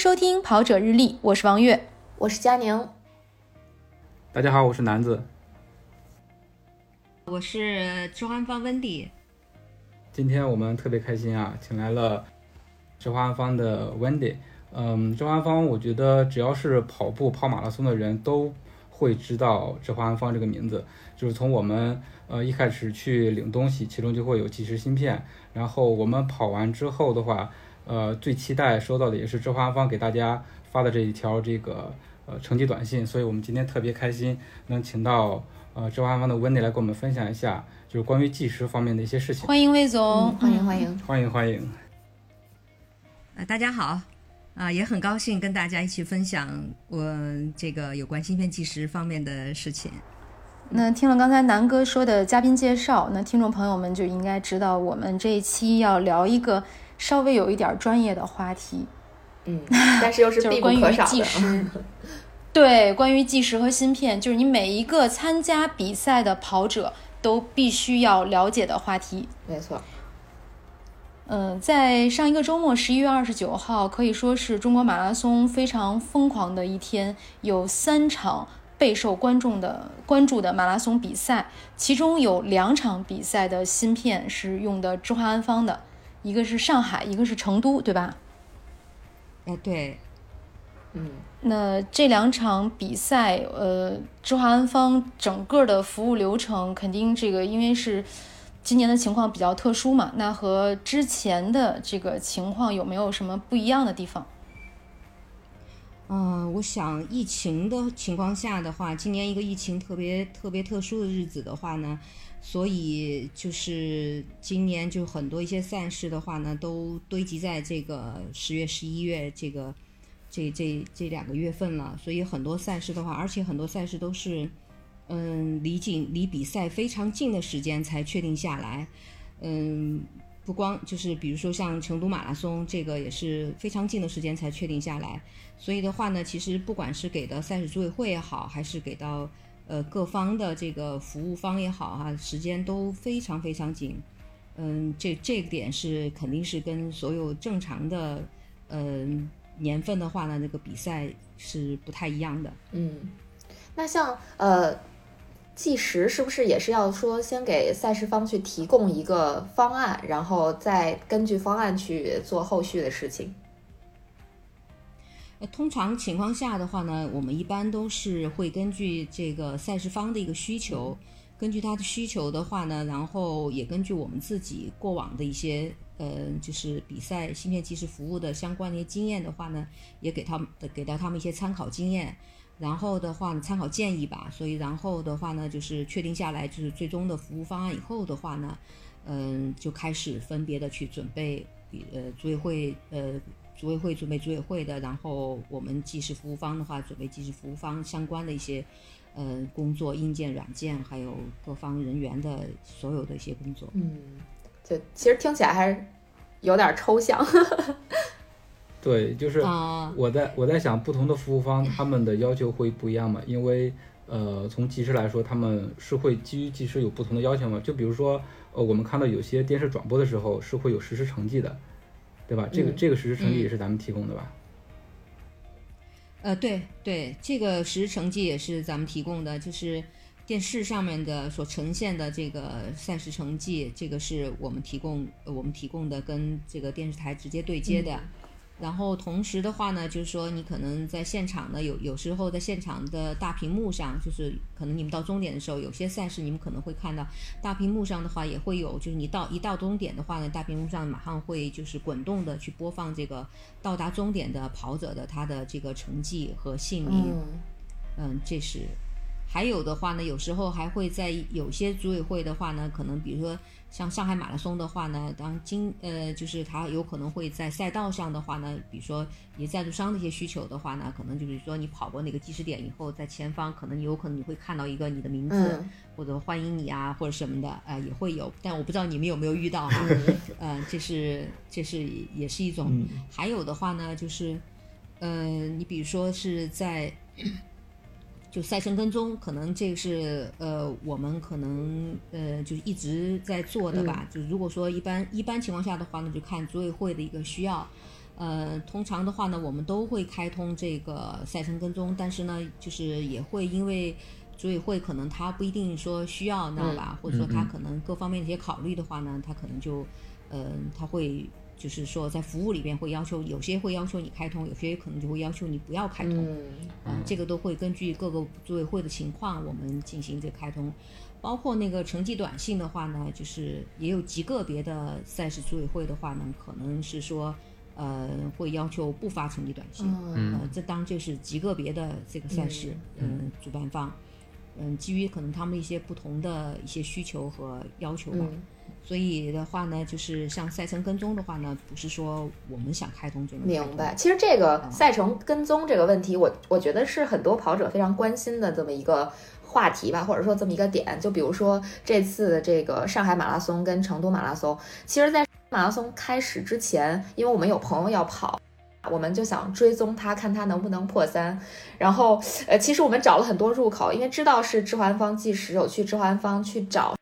收听跑者日历，我是王悦，我是佳宁。大家好，我是南子。我是知花安芳 Wendy。今天我们特别开心啊，请来了知花安芳的 Wendy。嗯，知花安芳，我觉得只要是跑步跑马拉松的人都会知道知花安芳这个名字。就是从我们呃一开始去领东西，其中就会有计时芯片。然后我们跑完之后的话，呃，最期待收到的也是知花安芳给大家发的这一条这个。呃，成绩短信，所以我们今天特别开心，能请到呃知花安芳的 Wendy 来跟我们分享一下，就是关于计时方面的一些事情。欢迎魏总，欢迎欢迎欢迎欢迎。呃，大家好，啊，也很高兴跟大家一起分享我这个有关芯片计时方面的事情。那听了刚才南哥说的嘉宾介绍，那听众朋友们就应该知道，我们这一期要聊一个稍微有一点专业的话题。嗯，但是又是 必不可少的。对，关于计时和芯片，就是你每一个参加比赛的跑者都必须要了解的话题。没错。嗯，在上一个周末，十一月二十九号，可以说是中国马拉松非常疯狂的一天，有三场备受观众的关注的马拉松比赛，其中有两场比赛的芯片是用的知花安方的，一个是上海，一个是成都，对吧？哎，对。嗯，那这两场比赛，呃，知华安方整个的服务流程肯定这个，因为是今年的情况比较特殊嘛，那和之前的这个情况有没有什么不一样的地方？嗯，我想疫情的情况下的话，今年一个疫情特别特别特殊的日子的话呢，所以就是今年就很多一些赛事的话呢，都堆积在这个十月、十一月这个。这这这两个月份了，所以很多赛事的话，而且很多赛事都是，嗯，离近离比赛非常近的时间才确定下来，嗯，不光就是比如说像成都马拉松，这个也是非常近的时间才确定下来，所以的话呢，其实不管是给到赛事组委会也好，还是给到呃各方的这个服务方也好哈，时间都非常非常紧，嗯，这这个点是肯定是跟所有正常的，嗯。年份的话呢，那个比赛是不太一样的。嗯，那像呃计时是不是也是要说先给赛事方去提供一个方案，然后再根据方案去做后续的事情？呃，通常情况下的话呢，我们一般都是会根据这个赛事方的一个需求，根据他的需求的话呢，然后也根据我们自己过往的一些。呃，就是比赛芯片技师服务的相关的一些经验的话呢，也给他们给到他们一些参考经验，然后的话呢，参考建议吧。所以然后的话呢，就是确定下来就是最终的服务方案以后的话呢，嗯，就开始分别的去准备，呃，组委会呃，组委会准备组委会的，然后我们技师服务方的话，准备技师服务方相关的一些，呃，工作硬件、软件，还有各方人员的所有的一些工作。嗯。就其实听起来还是有点抽象。对，就是我在我在想，不同的服务方他们的要求会不一样嘛？因为呃，从技师来说，他们是会基于技师有不同的要求嘛？就比如说，呃，我们看到有些电视转播的时候是会有实时成绩的，对吧？这个这个实时成绩也是咱们提供的吧？呃，对对，这个实时成绩也是咱们提供的，就是。电视上面的所呈现的这个赛事成绩，这个是我们提供我们提供的跟这个电视台直接对接的。然后同时的话呢，就是说你可能在现场呢，有有时候在现场的大屏幕上，就是可能你们到终点的时候，有些赛事你们可能会看到大屏幕上的话也会有，就是你到一到终点的话呢，大屏幕上马上会就是滚动的去播放这个到达终点的跑者的他的这个成绩和姓名。嗯，这是。还有的话呢，有时候还会在有些组委会的话呢，可能比如说像上海马拉松的话呢，当今呃就是它有可能会在赛道上的话呢，比如说你赞助商的一些需求的话呢，可能就是说你跑过哪个计时点以后，在前方可能你有可能你会看到一个你的名字或者欢迎你啊或者什么的呃也会有，但我不知道你们有没有遇到哈，呃这是这是也是一种，还有的话呢就是，呃你比如说是在。就赛程跟踪，可能这个是呃，我们可能呃，就是一直在做的吧。就如果说一般一般情况下的话呢，就看组委会的一个需要，呃，通常的话呢，我们都会开通这个赛程跟踪，但是呢，就是也会因为组委会可能他不一定说需要，知道吧？或者说他可能各方面的一些考虑的话呢，他可能就，呃，他会就是说在服务里边会要求，有些会要求你开通，有些可能就会要求你不要开通。嗯，啊，这个都会根据各个组委会的情况，我们进行这个开通。包括那个成绩短信的话呢，就是也有极个别的赛事组委会的话呢，可能是说。呃，会要求不发成绩短信，呃，这当这是极个别的这个赛事，嗯，主办方，嗯，基于可能他们一些不同的一些需求和要求吧，所以的话呢，就是像赛程跟踪的话呢，不是说我们想开通就能明白。其实这个赛程跟踪这个问题，我我觉得是很多跑者非常关心的这么一个话题吧，或者说这么一个点。就比如说这次的这个上海马拉松跟成都马拉松，其实，在马拉松开始之前，因为我们有朋友要跑，我们就想追踪他，看他能不能破三。然后，呃，其实我们找了很多入口，因为知道是知环方计时，有去知环方去找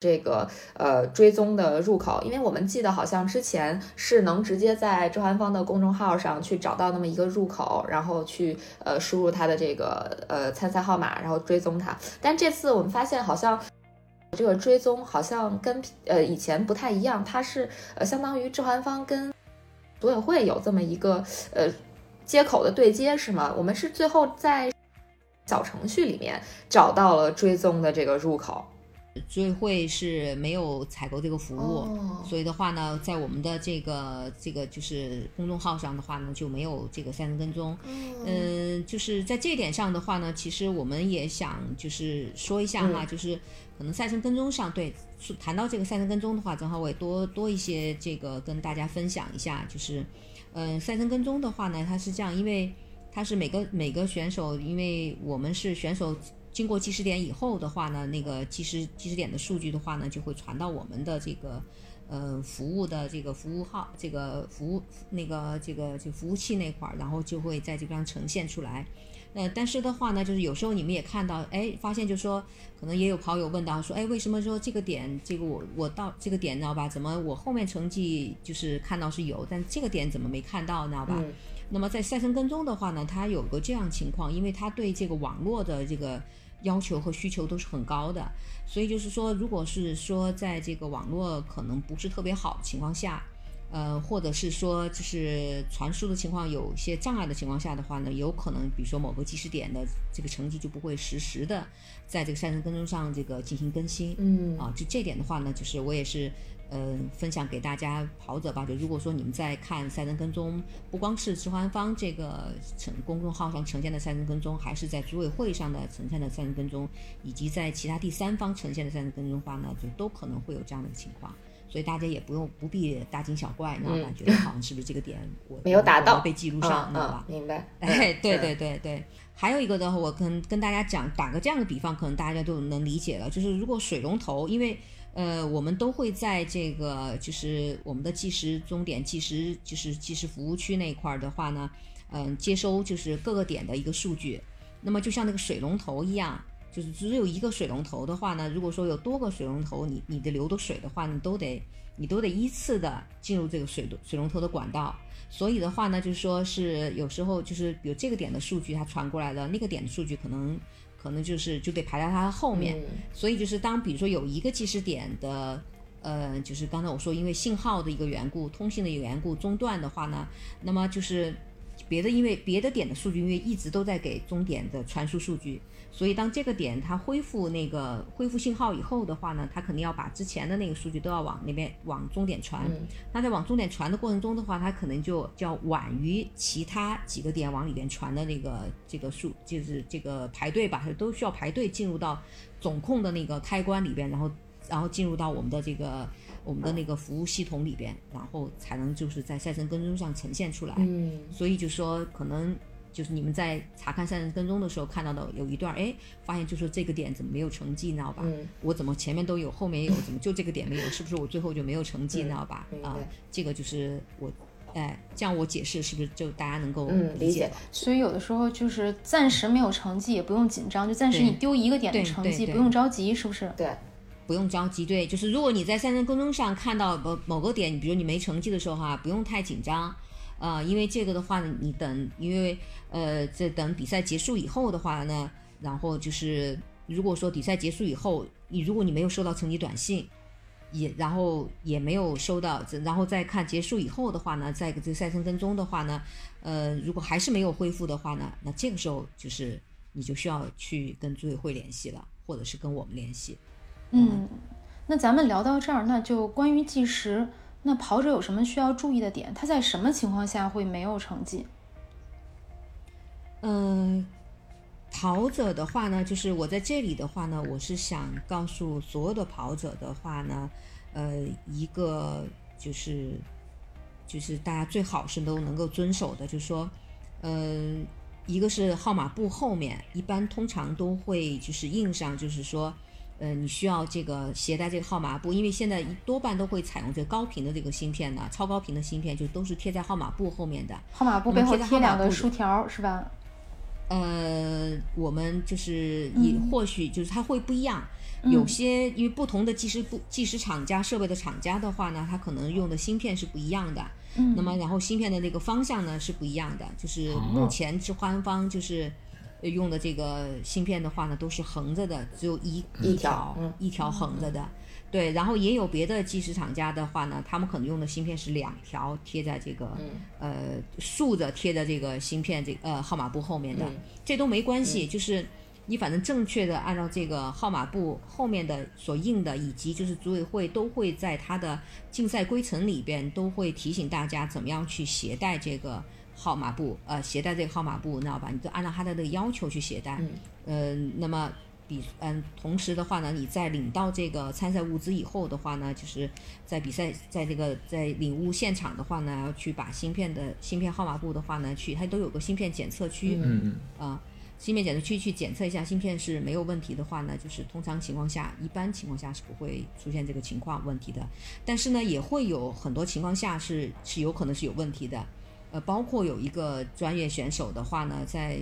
这个呃追踪的入口。因为我们记得好像之前是能直接在知环方的公众号上去找到那么一个入口，然后去呃输入他的这个呃参赛号码，然后追踪他。但这次我们发现好像。这个追踪好像跟呃以前不太一样，它是呃相当于置环方跟组委会有这么一个呃接口的对接是吗？我们是最后在小程序里面找到了追踪的这个入口。组委会是没有采购这个服务，所以的话呢，在我们的这个这个就是公众号上的话呢，就没有这个赛程跟踪。嗯，就是在这点上的话呢，其实我们也想就是说一下哈，就是可能赛程跟踪上，对，谈到这个赛程跟踪的话，正好我也多多一些这个跟大家分享一下，就是嗯，赛程跟踪的话呢，它是这样，因为它是每个每个选手，因为我们是选手。经过计时点以后的话呢，那个计时计时点的数据的话呢，就会传到我们的这个呃服务的这个服务号，这个服务那个这个就服务器那块儿，然后就会在这边呈现出来。呃，但是的话呢，就是有时候你们也看到，哎，发现就说可能也有跑友问到说，哎，为什么说这个点这个我我到这个点知道吧？怎么我后面成绩就是看到是有，但这个点怎么没看到知道吧？那么在赛程跟踪的话呢，它有个这样情况，因为它对这个网络的这个。要求和需求都是很高的，所以就是说，如果是说在这个网络可能不是特别好的情况下，呃，或者是说就是传输的情况有些障碍的情况下的话呢，有可能比如说某个计时点的这个成绩就不会实时的在这个赛程跟踪上这个进行更新。嗯，啊，就这点的话呢，就是我也是。嗯，分享给大家跑者吧。就如果说你们在看赛程跟踪，不光是直环方这个呈公众号上呈现的赛程跟踪，还是在组委会上的呈现的赛程跟踪，以及在其他第三方呈现的赛程跟踪的话呢，就都可能会有这样的情况。所以大家也不用不必大惊小怪，你知道吧？觉得好像是不是这个点我没有达到被记录上？明白。哎，对对对对。还有一个的话，我跟跟大家讲，打个这样的比方，可能大家都能理解了。就是如果水龙头，因为呃，我们都会在这个就是我们的计时终点、计时就是计时服务区那一块儿的话呢，嗯，接收就是各个点的一个数据。那么就像那个水龙头一样，就是只有一个水龙头的话呢，如果说有多个水龙头，你你的流的水的话，你都得你都得依次的进入这个水水龙头的管道。所以的话呢，就是说是有时候就是比如这个点的数据它传过来了，那个点的数据可能。可能就是就得排在它后面，所以就是当比如说有一个计时点的，呃，就是刚才我说因为信号的一个缘故、通信的一个缘故中断的话呢，那么就是别的因为别的点的数据因为一直都在给终点的传输数据。所以，当这个点它恢复那个恢复信号以后的话呢，它肯定要把之前的那个数据都要往那边往终点传。那在往终点传的过程中的话，它可能就叫晚于其他几个点往里边传的那个这个数，就是这个排队吧，都需要排队进入到总控的那个开关里边，然后然后进入到我们的这个我们的那个服务系统里边，然后才能就是在赛程跟踪上呈现出来。嗯，所以就说可能。就是你们在查看三人跟踪的时候看到的有一段，哎，发现就说这个点怎么没有成绩，你知道吧？我怎么前面都有，后面也有，怎么就这个点没有？是不是我最后就没有成绩，你知道吧？啊，这个就是我，哎，这样我解释是不是就大家能够理解？所以有的时候就是暂时没有成绩也不用紧张，就暂时你丢一个点的成绩不用着急，是不是？对，不用着急。对，就是如果你在三人跟踪上看到某某个点，比如你没成绩的时候哈，不用太紧张。啊，因为这个的话呢，你等，因为呃，这等比赛结束以后的话呢，然后就是如果说比赛结束以后，你如果你没有收到成绩短信，也然后也没有收到，然后再看结束以后的话呢，在这个赛程跟踪的话呢，呃，如果还是没有恢复的话呢，那这个时候就是你就需要去跟组委会联系了，或者是跟我们联系。嗯，那咱们聊到这儿，那就关于计时，那跑者有什么需要注意的点？他在什么情况下会没有成绩？嗯，跑者的话呢，就是我在这里的话呢，我是想告诉所有的跑者的话呢，呃，一个就是就是大家最好是都能够遵守的，就是说，呃，一个是号码布后面一般通常都会就是印上，就是说，呃，你需要这个携带这个号码布，因为现在多半都会采用这个高频的这个芯片呢，超高频的芯片就都是贴在号码布后面的。号码布背后贴两个竖条是吧？呃，我们就是也嗯。或许就是它会不一样，嗯。有些因为不同的计时不计时厂家设备的厂家的话呢，它可能用的芯片是不一样的。嗯，那么然后芯片的那个方向呢是不一样的，就是目前之欢方就是呃用的这个芯片的话呢都是横着的，只有一一条一条横着的。对，然后也有别的计时厂家的话呢，他们可能用的芯片是两条贴在这个、嗯呃竖着贴在这个芯片这个呃号码布后面的，嗯这都没关系，就是你反正正确的按照这个号码布后面的所印的，以及就是组委会都会在它的竞赛规程里边都会提醒大家怎么样去携带这个号码布，呃，携带这个号码布，你知道吧？你就按照它的这个要求去携带，嗯呃，那么。比嗯，同时的话呢，你在领到这个参赛物资以后的话呢，就是在比赛在这个在领物现场的话呢，要去把芯片的芯片号码布的话呢，去它都有个芯片检测区，嗯嗯啊，芯片检测区去检测一下芯片是没有问题的话呢，就是通常情况下，一般情况下是不会出现这个情况问题的。但是呢，也会有很多情况下是是有可能是有问题的。呃，包括有一个专业选手的话呢，在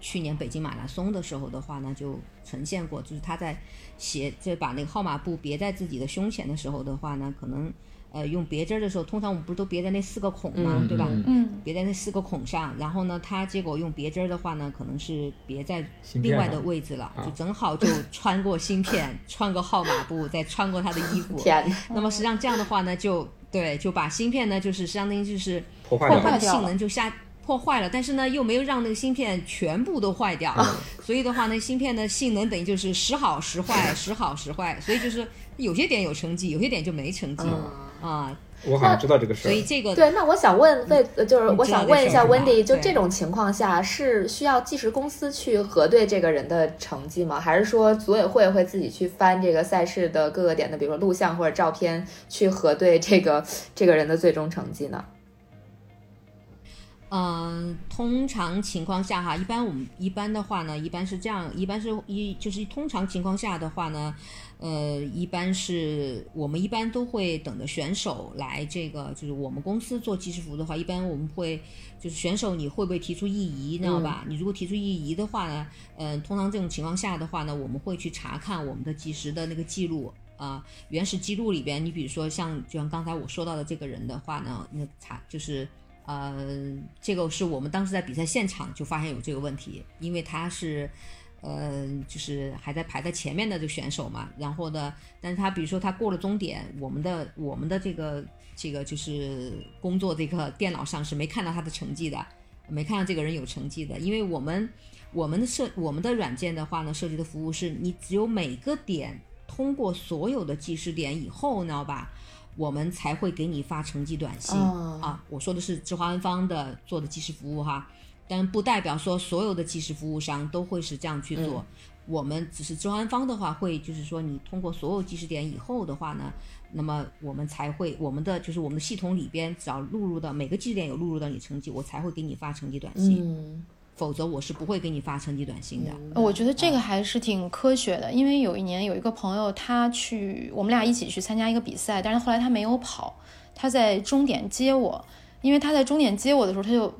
去年北京马拉松的时候的话呢，就呈现过，就是他在写就把那个号码布别在自己的胸前的时候的话呢，可能呃用别针儿的时候，通常我们不是都别在那四个孔吗？嗯对吧？嗯嗯别在那四个孔上，然后呢，他结果用别针儿的话呢，可能是别在另外的位置了，啊就正好就穿过芯片，穿过号码布，再穿过他的衣服。天，那么实际上这样的话呢，就对，就把芯片呢，就是相当于就是破坏掉了性能就下破坏了，但是呢又没有让那个芯片全部都坏掉，所以的话呢，芯片的性能等于就是时好时坏，时好时坏，所以就是有些点有成绩，有些点就没成绩啊、我好像知道这个事儿。所以这个对，那我想问问，呃就是我想问一下 Wendy，就这种情况下是需要计时公司去核对这个人的成绩吗？还是说组委会会自己去翻这个赛事的各个点的，比如说录像或者照片，去核对这个这个人的最终成绩呢？嗯，通常情况下哈，一般我们一般的话呢，一般是这样，一般是一就是通常情况下的话呢，呃，一般是我们一般都会等着选手来这个，就是我们公司做计时服务的话，一般我们会就是选手你会不会提出异议，知道吧？你如果提出异议的话呢，嗯、通常这种情况下的话呢，我们会去查看我们的计时的那个记录。啊、原始记录里边，你比如说像就像刚才我说到的这个人的话呢，那查就是呃，这个是我们当时在比赛现场就发现有这个问题，因为他是，呃，就是还在排在前面的这选手嘛，然后呢，但是他比如说他过了终点，我们的我们的这个这个就是工作这个电脑上是没看到他的成绩的，没看到这个人有成绩的，因为我们我们的设我们的软件的话呢，设计的服务是你只有每个点通过所有的计时点以后，你知道吧？我们才会给你发成绩短信、哦。啊。我说的是智华安方的做的计时服务哈，但不代表说所有的计时服务商都会是这样去做。我们只是智华安方的话，会就是说你通过所有计时点以后的话呢，那么我们才会我们的就是我们的系统里边只要录入到每个计时点有录入到你成绩，我才会给你发成绩短信，嗯，否则我是不会给你发成绩短信的。呃我觉得这个还是挺科学的，因为有一年有一个朋友，他去我们俩一起去参加一个比赛，但是后来他没有跑，他在终点接我，因为他在终点接我的时候，他就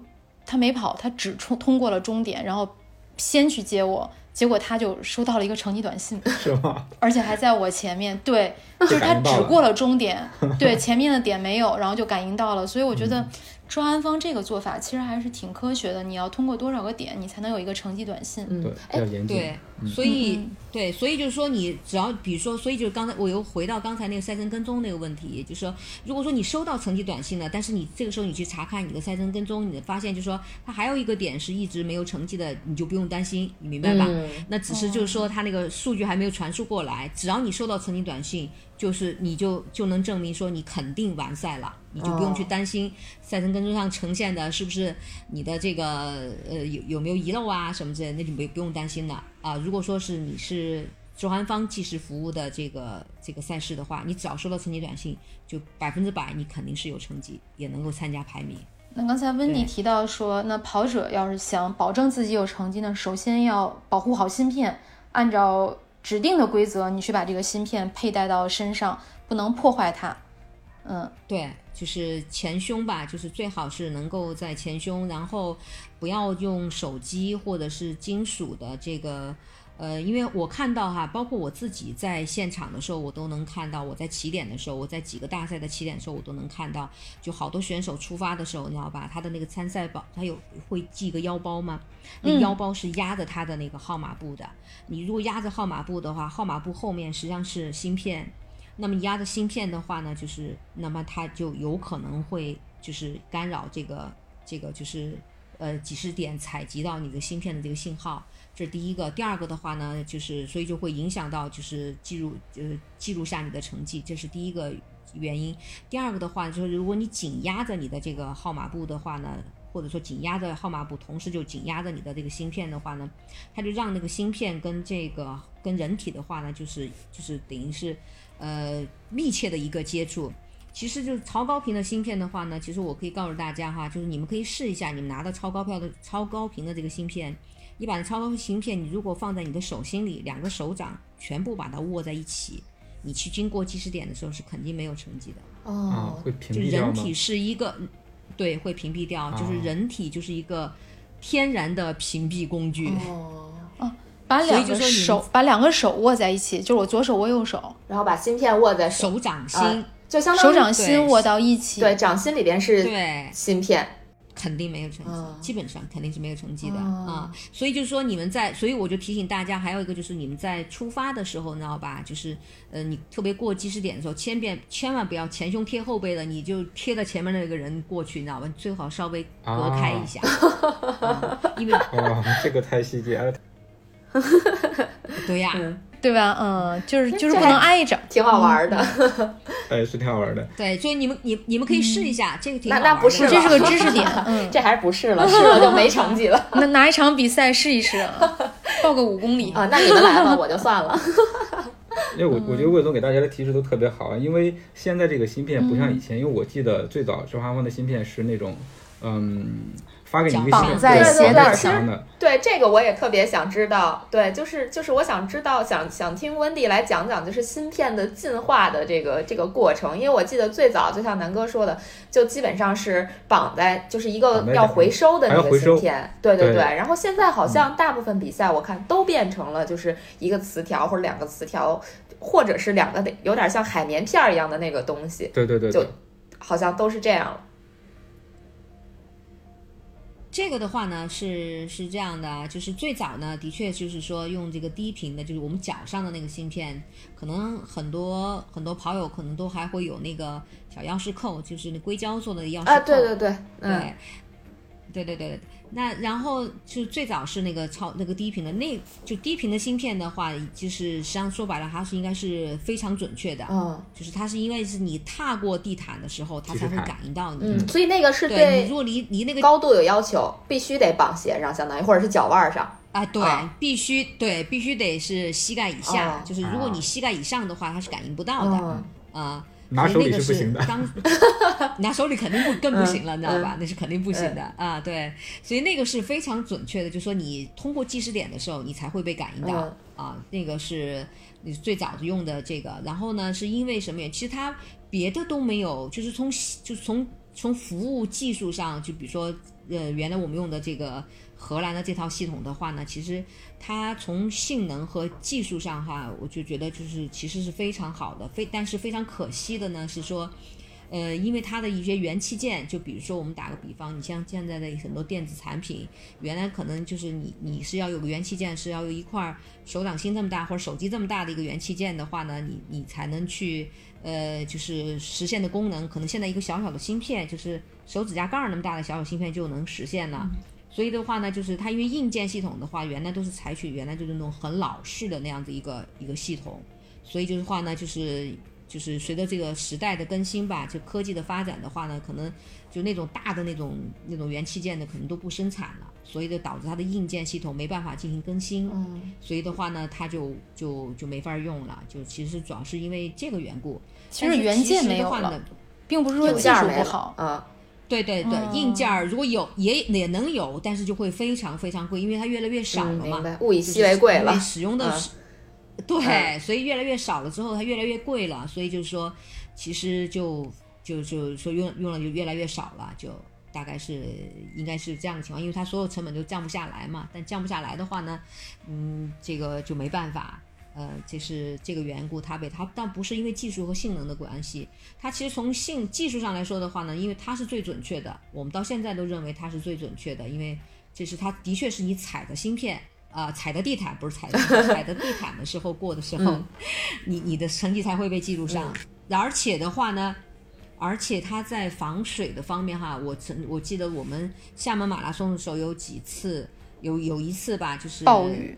他没跑，他只冲通过了终点，然后先去接我，结果他就收到了一个成绩短信，是吗？而且还在我前面，对，就是他只过了终点，对，前面的点没有，然后就感应到了，所以我觉得周安方这个做法其实还是挺科学的。你要通过多少个点，你才能有一个成绩短信？嗯对，比较严谨。对，所以、嗯对，所以就是说，你只要比如说，所以就是刚才我又回到刚才那个赛程跟踪那个问题，就是说，如果说你收到成绩短信了，但是你这个时候你去查看你的赛程跟踪，你发现就是说它还有一个点是一直没有成绩的，你就不用担心，你明白吧？嗯那只是就是说它那个数据还没有传输过来，只要你收到成绩短信，就是你就就能证明说你肯定完赛了，你就不用去哦担心赛程跟踪上呈现的是不是你的这个呃有有没有遗漏啊什么之类的，那就不不用担心了啊。如果说是你是周韩方计时服务的这个这个赛事的话，你只要收到成绩短信，就百分之百你肯定是有成绩，也能够参加排名。那刚才温迪提到说，那跑者要是想保证自己有成绩呢，首先要保护好芯片，按照指定的规则，你去把这个芯片佩戴到身上，不能破坏它。嗯，对，就是前胸吧，就是最好是能够在前胸，然后不要用手机或者是金属的这个。呃，因为我看到哈，包括我自己在现场的时候，我都能看到；我在起点的时候，我在几个大赛的起点的时候，我都能看到，就好多选手出发的时候，你知道吧？他的那个参赛包，他有会系个腰包吗？那腰包是压着他的那个号码布的。你如果压着号码布的话，号码布后面实际上是芯片，那么压着芯片的话呢，就是那么它就有可能会就是干扰这个这个就是呃几十点采集到你的芯片的这个信号，这是第一个。第二个的话呢，就是所以就会影响到就是记录呃记录下你的成绩，这是第一个原因。第二个的话就是如果你紧压着你的这个号码布的话呢。或者说紧压着号码布，同时就紧压着你的这个芯片的话呢，它就让那个芯片跟这个跟人体的话呢，就是就是等于是呃密切的一个接触。其实就是超高频的芯片的话呢，其实我可以告诉大家哈，就是你们可以试一下，你们拿到超高票的超高频的这个芯片，你把超高芯片，你如果放在你的手心里，两个手掌全部把它握在一起，你去经过计时点的时候是肯定没有成绩的。啊哦，，会屏蔽掉吗？人体是一个，对，会屏蔽掉，就是哦人体就是一个天然的屏蔽工具。哦，把两个手把两个手握在一起，就是我左手握右手，然后把芯片握在手，手掌心，啊就相当于手掌心握到一起。对，掌心里边是对，芯片，肯定没有成绩，哦基本上肯定是没有成绩的哦啊。所以就是说你们在，所以我就提醒大家，还有一个就是你们在出发的时候，你知道吧？就是呃，你特别过计时点的时候，千遍千万不要前胸贴后背的，你就贴着前面那个人过去，你知道吧？最好稍微隔开一下，嗯因为 哦，这个太细节了。对呀、对吧？嗯，就是就是不能挨着。挺好玩的。哎，是挺好玩的。对，所以你们你你们可以试一下，这个挺那好玩的。那不是这是个知识点，嗯，这还是不是了，是了就没成绩了 那拿一场比赛试一试啊，报个五公里。啊！那你们来吧，我就算了。因为我我觉得魏总给大家的提示都特别好，因为现在这个芯片不像以前，因为我记得最早周华峰的芯片是那种，嗯，发给你微信绑在对鞋带上。的，对这个我也特别想知道，对，就是就是我想知道，想想听温迪来讲讲，就是芯片的进化的这个这个过程，因为我记得最早就像南哥说的，就基本上是绑在就是一个要回收的那个还要回收芯片，对对对。对。然后现在好像大部分比赛我看都变成了就是一个磁条或者两个磁条，或者是两个得有点像海绵片儿一样的那个东西，就对对对。就，好像都是这样了。这个的话呢，是是这样的啊，就是最早呢，的确就是说用这个低频的，就是我们脚上的那个芯片，可能很多很多跑友可能都还会有那个小钥匙扣，就是那硅胶做的钥匙扣。啊，对对对，嗯，对，对对对，那然后就最早是那个超那个低频的，那就低频的芯片的话，就是实际上说白了，它是应该是非常准确的，嗯就是它是因为是你踏过地毯的时候，它才会感应到你。嗯，所以那个是对你如果离离那个高度有要求，必须得绑鞋上，相当于或者是脚腕儿上。啊，对，啊必须对，必须得是膝盖以下，哦就是如果你膝盖以上的话，它是感应不到的啊、嗯拿手里那个是不行的。当 拿手里肯定不更不行了，你知道吧？嗯那是肯定不行的、啊，对，所以那个是非常准确的，就说你通过计时点的时候，你才会被感应到、嗯。啊，那个是你最早用的这个，然后呢，是因为什么原因？其实它别的都没有，就是从就是从从服务技术上，就比如说，呃，原来我们用的这个荷兰的这套系统的话呢，其实它从性能和技术上哈，我就觉得就是其实是非常好的，非但是非常可惜的呢是说。呃，因为它的一些元器件，就比如说我们打个比方，你像现在的很多电子产品，原来可能就是你你是要有个元器件，是要有一块手掌心这么大或者手机这么大的一个元器件的话呢，你你才能去呃，就是实现的功能，可能现在一个小小的芯片，就是手指甲盖那么大的小小芯片就能实现了。所以的话呢，就是它因为硬件系统的话，原来都是采取原来就是那种很老式的那样子一个一个系统，所以就是话呢，就是。就是随着这个时代的更新吧，就科技的发展的话呢，可能就那种大的那种那种元器件的可能都不生产了，所以就导致它的硬件系统没办法进行更新。嗯，所以的话呢，它就就就没法用了。就其实主要是因为这个缘故。其实元件没有了，并不是说技术不好啊。对对对，硬件儿如果有也也能有，但是就会非常非常贵，因为它越来越少了嘛。物以稀为贵了。使用的。对，所以越来越少了之后，它越来越贵了，所以就是说，其实就就就说用用了就越来越少了，就大概是应该是这样的情况，因为它所有成本都降不下来嘛。但降不下来的话呢，嗯，这个就没办法，呃，就是这个缘故，它被它，但不是因为技术和性能的关系，它其实从性技术上来说的话呢，因为它是最准确的，我们到现在都认为它是最准确的，因为这是它的确是你踩的芯片。啊，踩的地毯不是踩的 踩的地毯的时候过的时候，你你的成绩才会被记录上。而且的话呢，而且它在防水的方面哈，我曾我记得我们厦门马拉松的时候有几次，有有一次吧，就是暴雨，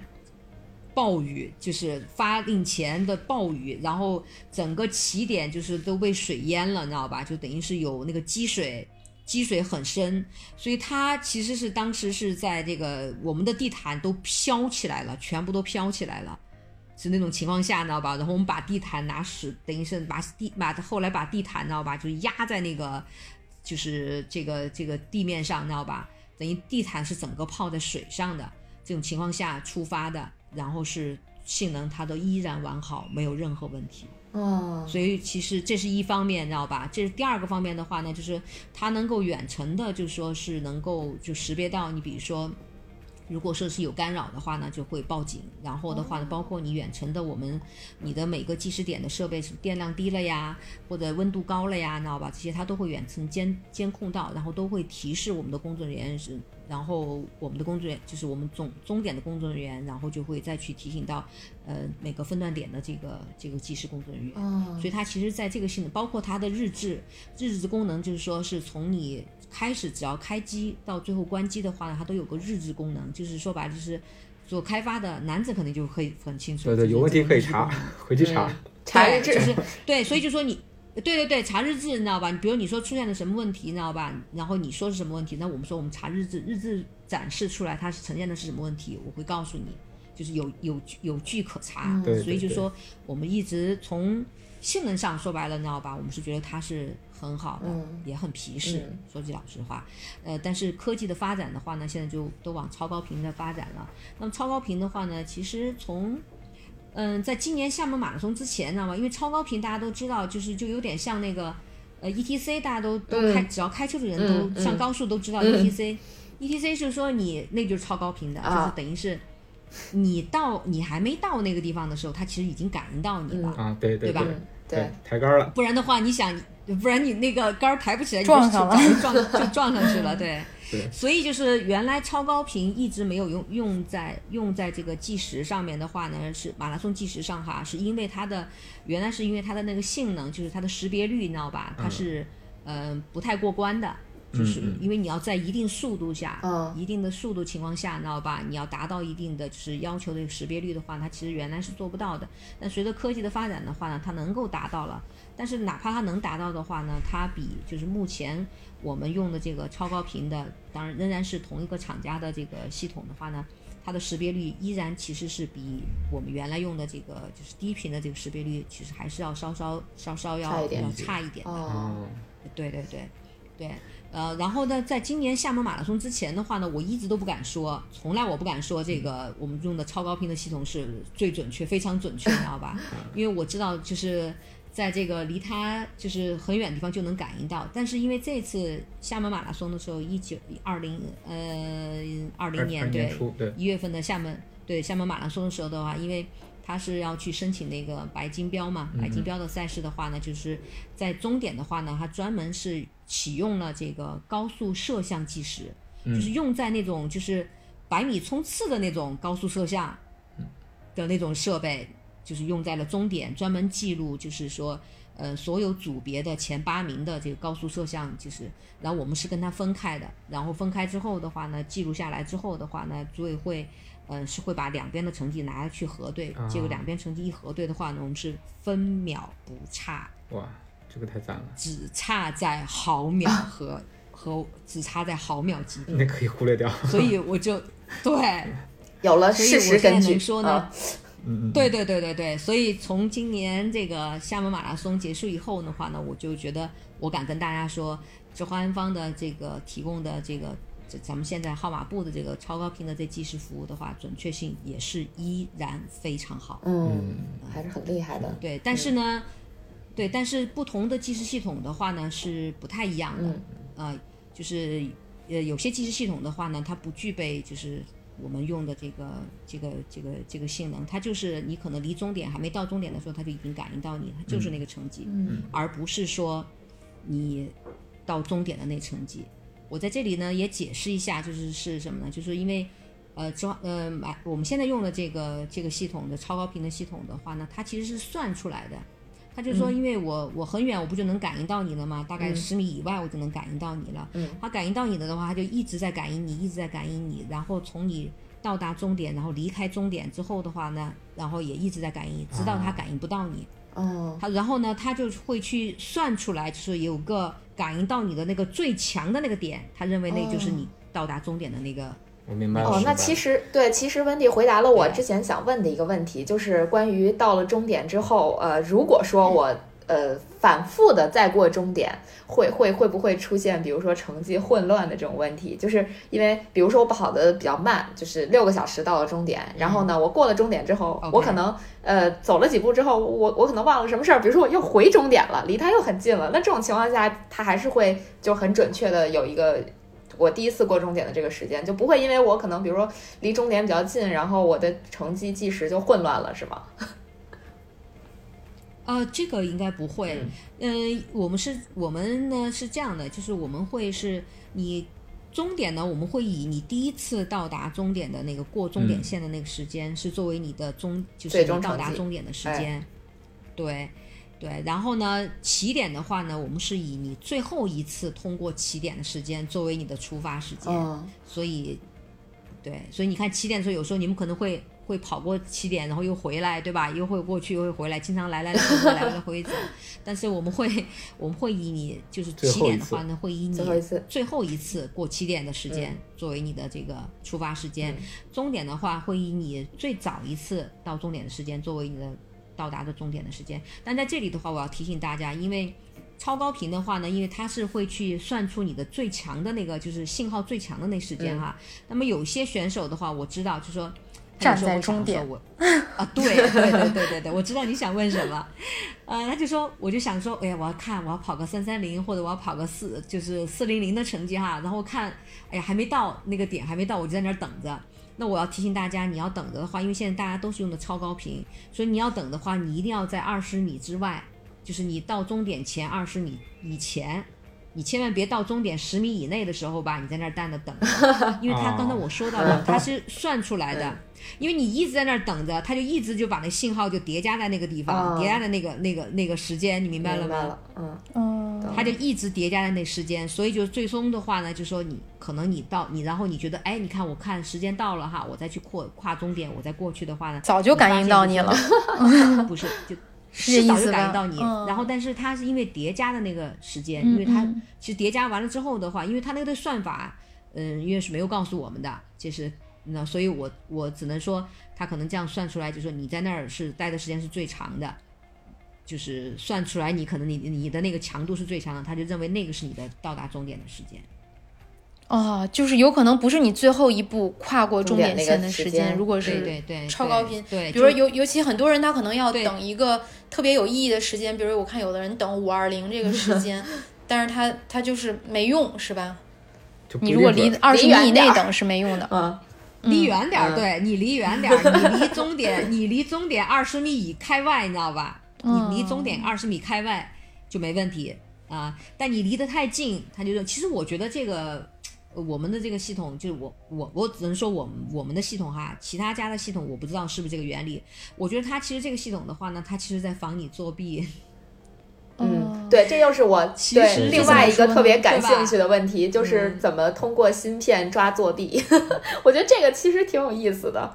暴雨就是发令前的暴雨，然后整个起点就是都被水淹了，你知道吧？就等于是有那个积水。积水很深，所以它其实是当时是在这个我们的地毯都飘起来了，全部都飘起来了，是那种情况下，你知道吧？然后我们把地毯拿屎，等于是把地把后来把地毯，知道吧？就压在那个就是这个这个地面上，知道吧？等于地毯是整个泡在水上的这种情况下出发的，然后是性能它都依然完好，没有任何问题。哦，所以其实这是一方面，知道吧？这是第二个方面的话呢，就是它能够远程的，就说是能够就识别到你，比如说。如果说是有干扰的话呢，就会报警。然后的话呢，包括你远程的我们，你的每个计时点的设备是电量低了呀，或者温度高了呀，知道吧？这些它都会远程监监控到，然后都会提示我们的工作人员是，然后我们的工作人员就是我们总终点的工作人员，然后就会再去提醒到，呃，每个分段点的这个这个计时工作人员。哦。所以它其实在这个系统，包括它的日志，日志功能就是说是从你。开始只要开机到最后关机的话呢，它都有个日志功能，就是说白了就是做开发的男子肯定就可以很清楚。对对，有问题可以查，回去查查日志。就是对，所以就说你，对对对，查日志，你知道吧？你比如你说出现了什么问题，你知道吧？然后你说是什么问题，那我们说我们查日志，日志展示出来它是呈现的是什么问题，我会告诉你，就是有有有据可查。所以就说我们一直从性能上说白了，你知道吧？我们是觉得它是。很好的，也很皮实。说句老实话，呃，但是科技的发展的话呢，现在就都往超高频的发展了。那么超高频的话呢，其实从，嗯，在今年厦门马拉松之前，知道吗？因为超高频大家都知道，就是就有点像那个，呃，E T C，大家都都开，只要开车的人都上高速都知道 E T C，E T C 是说你那就是超高频的，就是等于是你到你还没到那个地方的时候，它其实已经感应到你了啊，对对吧？对，抬杆了。不然的话，你想。不然你那个杆儿抬不起来，撞上了，撞就撞上去了，对。对。所以就是原来超高频一直没有用用在用在这个计时上面的话呢，是马拉松计时上哈，是因为它的原来是因为它的那个性能，就是它的识别率，你知道吧？它是嗯不太过关的。就是因为你要在一定速度下，一定的速度情况下，你知道吧？你要达到一定的就是要求的识别率的话，它其实原来是做不到的。但随着科技的发展的话呢，它能够达到了。但是哪怕它能达到的话呢，它比就是目前我们用的这个超高频的，当然仍然是同一个厂家的这个系统的话呢，它的识别率依然其实是比我们原来用的这个就是低频的这个识别率，其实还是要稍稍稍稍要要差一点的。哦，对对对对。呃，然后呢，在今年厦门马拉松之前的话呢，我一直都不敢说，从来我不敢说这个我们用的超高频的系统是最准确、非常准确，你知道吧？因为我知道，就是在这个离他就是很远的地方就能感应到。但是因为这次厦门马拉松的时候，一九二零呃二零年对对一月份的厦门对厦门马拉松的时候的话，因为他是要去申请那个白金标嘛，白金标的赛事的话呢，就是在终点的话呢，它专门是启用了这个高速摄像计时，就是用在那种就是百米冲刺的那种高速摄像的那种设备。就是用在了终点，专门记录，就是说，呃，所有组别的前八名的这个高速摄像，就是，然后我们是跟他分开的，然后分开之后的话呢，记录下来之后的话呢，组委会，呃，是会把两边的成绩拿去核对，结果两边成绩一核对的话呢，我们是分秒不差。哇，这个太赞了！只差在毫秒和和只差在毫秒级别，那可以忽略掉。所以我就对 有了事实根据说呢。嗯，对对对对对，所以从今年这个厦门马拉松结束以后的话呢，我就觉得我敢跟大家说，这华安方的这个提供的这个，咱们现在号码布的这个超高频的这计时服务的话，准确性也是依然非常好。嗯，还是很厉害的。对，但是呢，对，但是不同的计时系统的话呢是不太一样的。呃，就是呃有些计时系统的话呢，它不具备就是。我们用的这个这个这个这个性能，它就是你可能离终点还没到终点的时候，它就已经感应到你，它就是那个成绩，而不是说你到终点的那成绩。我在这里呢也解释一下，就是是什么呢？就是因为呃，装呃买我们现在用的这个这个系统的超高频的系统的话呢，它其实是算出来的。他就说，因为我我很远，我不就能感应到你了吗？大概十米以外，我就能感应到你了。嗯，他感应到你了的话，他就一直在感应你，一直在感应你。然后从你到达终点，然后离开终点之后的话呢，然后也一直在感应，直到他感应不到你。哦，他然后呢，他就会去算出来，就是有个感应到你的那个最强的那个点，他认为那就是你到达终点的那个。我明白了。哦，那其实对，其实温蒂回答了我之前想问的一个问题，就是关于到了终点之后，呃，如果说我。呃，反复的再过终点，会会会不会出现，比如说成绩混乱的这种问题？就是因为，比如说我跑的比较慢，就是六个小时到了终点，然后呢，我过了终点之后，我可能呃走了几步之后，我我可能忘了什么事儿，比如说我又回终点了，离它又很近了，那这种情况下，它还是会就很准确的有一个我第一次过终点的这个时间，就不会因为我可能比如说离终点比较近，然后我的成绩计时就混乱了，是吗？呃，这个应该不会。嗯，我们是，我们呢是这样的，就是我们会是你终点呢，我们会以你第一次到达终点的那个过终点线的那个时间，是作为你的终，就是你到达终点的时间。对，对。然后呢，起点的话呢，我们是以你最后一次通过起点的时间作为你的出发时间。所以，对，所以你看起点的时候，有时候你们可能会。会跑过起点，然后又回来，对吧？又会过去，又会回来，经常来来来回来来回走。但是我们会，我们会以你就是起点的话呢，会以你最后一次过起点的时间作为你的这个出发时间。终点的话，会以你最早一次到终点的时间作为你的到达的终点的时间。但在这里的话，我要提醒大家，因为超高频的话呢，因为它是会去算出你的最强的那个就是信号最强的那时间哈。那么有些选手的话，我知道就说。站在终点，我啊，对对对对对对，我知道你想问什么，呃，他就说，我就想说，哎呀，我要看，我要跑个三三零，或者我要跑个四，就是四零零的成绩哈，然后看，哎呀，还没到那个点，还没到，我就在那儿等着。那我要提醒大家，你要等着的话，因为现在大家都是用的超高频，所以你要等的话，你一定要在二十米之外，就是你到终点前二十米以前。你千万别到终点十米以内的时候吧，你在那儿站着等，因为他刚才我说到了，他是算出来的，因为你一直在那儿等着，他就一直就把那信号就叠加在那个地方，叠加在那个那个那个时间，你明白了吗？嗯嗯，他就一直叠加在那时间，所以就最终的话呢，就说你可能你到你，然后你觉得，哎，你看我看时间到了哈，我再去跨跨终点，我再过去的话呢，早就感应到你了，不是就。是早就感应到你，然后但是它是因为叠加的那个时间，因为它其实叠加完了之后的话，因为它那个算法，嗯，因为是没有告诉我们的，就是那所以我我只能说，它可能这样算出来，就说你在那儿是待的时间是最长的，就是算出来你可能你你的那个强度是最强的，他就认为那个是你的到达终点的时间。哦，就是有可能不是你最后一步跨过终点线的时间，如果是对对超高频，对，比如说尤尤其很多人他可能要等一个特别有意义的时间，比如我看有的人等五二零这个时间，但是他他就是没用，是吧？你如果离二十米以内等是没用的。嗯，离远点儿，嗯对你离远点儿，你离终点，你离终点二十米以开外，你知道吧？嗯你离终点二十米开外就没问题啊。但你离得太近，他就说，其实我觉得这个呃我们的这个系统，就是我我我只能说我们我们的系统哈，其他家的系统我不知道是不是这个原理。我觉得它其实这个系统的话呢，它其实在防你作弊。嗯，对，这又是我其对实另外一个特别感兴趣的问题，就是嗯怎么通过芯片抓作弊。我觉得这个其实挺有意思的。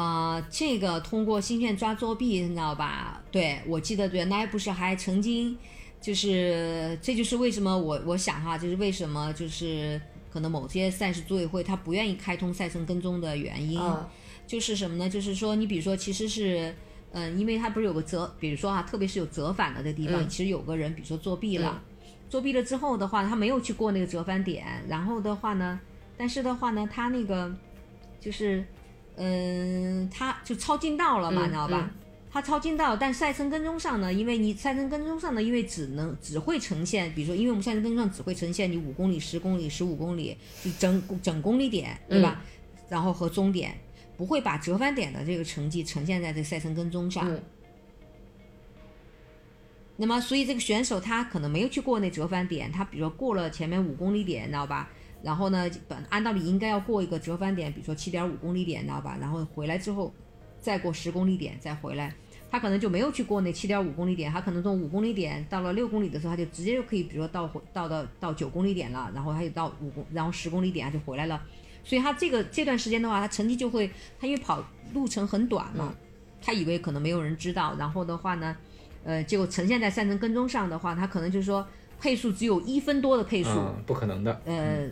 啊、这个通过芯片抓作弊，你知道吧？对我记得原来不是还曾经，就是这就是为什么我我想哈，就是为什么就是可能某些赛事组委会他不愿意开通赛程跟踪的原因，嗯就是什么呢？就是说你比如说其实是。嗯，因为他不是有个折，比如说啊，特别是有折返的这地方，嗯其实有个人，比如说作弊了，作弊了之后的话，他没有去过那个折返点，然后的话呢，但是的话呢，他那个就是，嗯，他就抄近道了嘛，嗯你知道吧？嗯他超近道，但赛程跟踪上呢，因为你赛程跟踪上呢，因为只能只会呈现，比如说，因为我们赛程跟踪上只会呈现你五公里、十公里、十五公里，就整整公里点，对吧？然后和终点，不会把折返点的这个成绩呈现在这赛程跟踪上。嗯那么，所以这个选手他可能没有去过那折返点，他比如说过了前面五公里点，你知道吧？然后呢，本按道理应该要过一个折返点，比如说七点五公里点，你知道吧？然后回来之后再过十公里点再回来，他可能就没有去过那七点五公里点，他可能从五公里点到了六公里的时候，他就直接就可以，比如说到回到到到九公里点了，然后他就到五公，然后十公里点他就回来了。所以他这个这段时间的话，他成绩就会，他因为跑路程很短嘛，他以为可能没有人知道，然后的话呢，呃，结果呈现在赛程跟踪上的话，他可能就是说配速只有一分多的配速，嗯，不可能的。呃，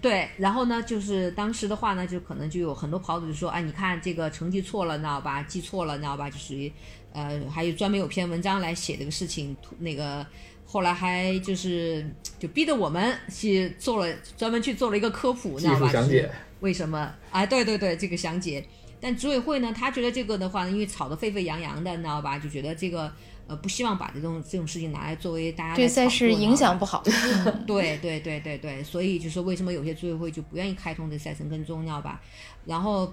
对，然后呢，就是当时的话呢，就可能就有很多跑者就说，哎，你看这个成绩错了，你知道吧？记错了，你知道吧？就属于，呃，还有专门有篇文章来写这个事情，那个后来还就是就逼得我们去做了专门去做了一个科普，你知道吧？是术详解，为什么？啊，对对对，这个详解。但组委会呢，他觉得这个的话，因为吵得沸沸扬扬的，你知道吧？就觉得这个呃，不希望把这种这种事情拿来作为大家对赛事影响不好。对对对对对，所以就是为什么有些组委会就不愿意开通这赛程跟踪，你知道吧？然后，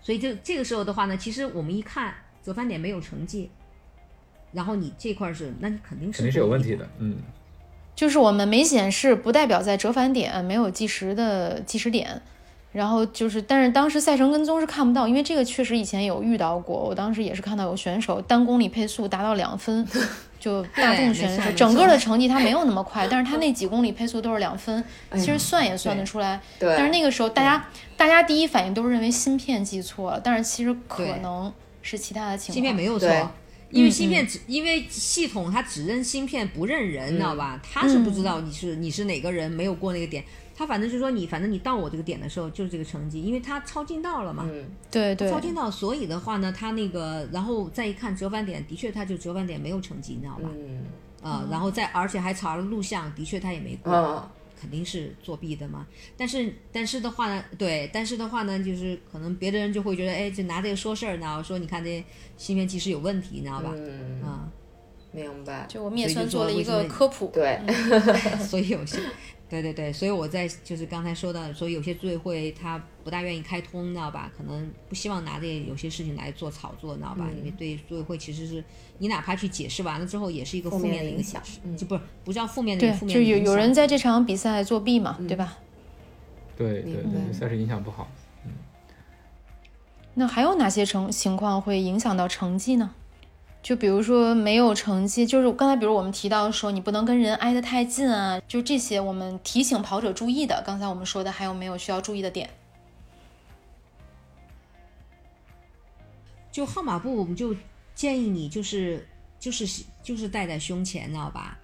所以这这个时候的话呢，其实我们一看折返点没有成绩，然后你这块儿是，那你肯定是肯定是有问题。的。嗯，就是我们没显示，不代表在折返点没有计时的计时点。然后就是，但是当时赛程跟踪是看不到，因为这个确实以前有遇到过。我当时也是看到有选手单公里配速达到两分，就 大众选手整个的成绩他没有那么 快，但是他那几公里配速都是两分，其实算也算得出来。对，但是那个时候大家大家第一反应都是认为芯片记错了，但是其实可能是其他的情况。芯片没有错，因为嗯芯片只、因为系统它只认芯片不认人，你知道吧？它是不知道你是你是哪个人，没有过那个点。它反正就是说你，反正你到我这个点的时候就是这个成绩，因为他超近道了嘛。嗯对对超近道，所以的话呢，他那个，然后再一看折返点，的确他就折返点没有成绩，你知道吧？嗯啊、然后再而且还查了录像，的确他也没过，嗯肯定是作弊的嘛。但是但是的话呢，对，但是的话呢，就是可能别的人就会觉得，哎，就拿这个说事儿呢，说你看这芯片技师有问题，你知道吧？嗯，啊、明白。就我们也算做了一个科普。对，所以有些，对对对，所以我在就是刚才说的，所以有些组委会他不大愿意开通，你知道吧？可能不希望拿这有些事情来做炒作，你知道吧？嗯因为对组委会其实是你哪怕去解释完了之后，也是一个负负面的影响嗯就不是不叫负面的影响。有有人在这场比赛作弊嘛，对吧？对对对，赛事影响不好。嗯那还有哪些成情况会影响到成绩呢？就比如说没有成绩，就是刚才比如我们提到说你不能跟人挨得太近啊，就这些我们提醒跑者注意的。刚才我们说的还有没有需要注意的点？就号码布，我们就建议你就是就是就是戴在胸前，知道吧？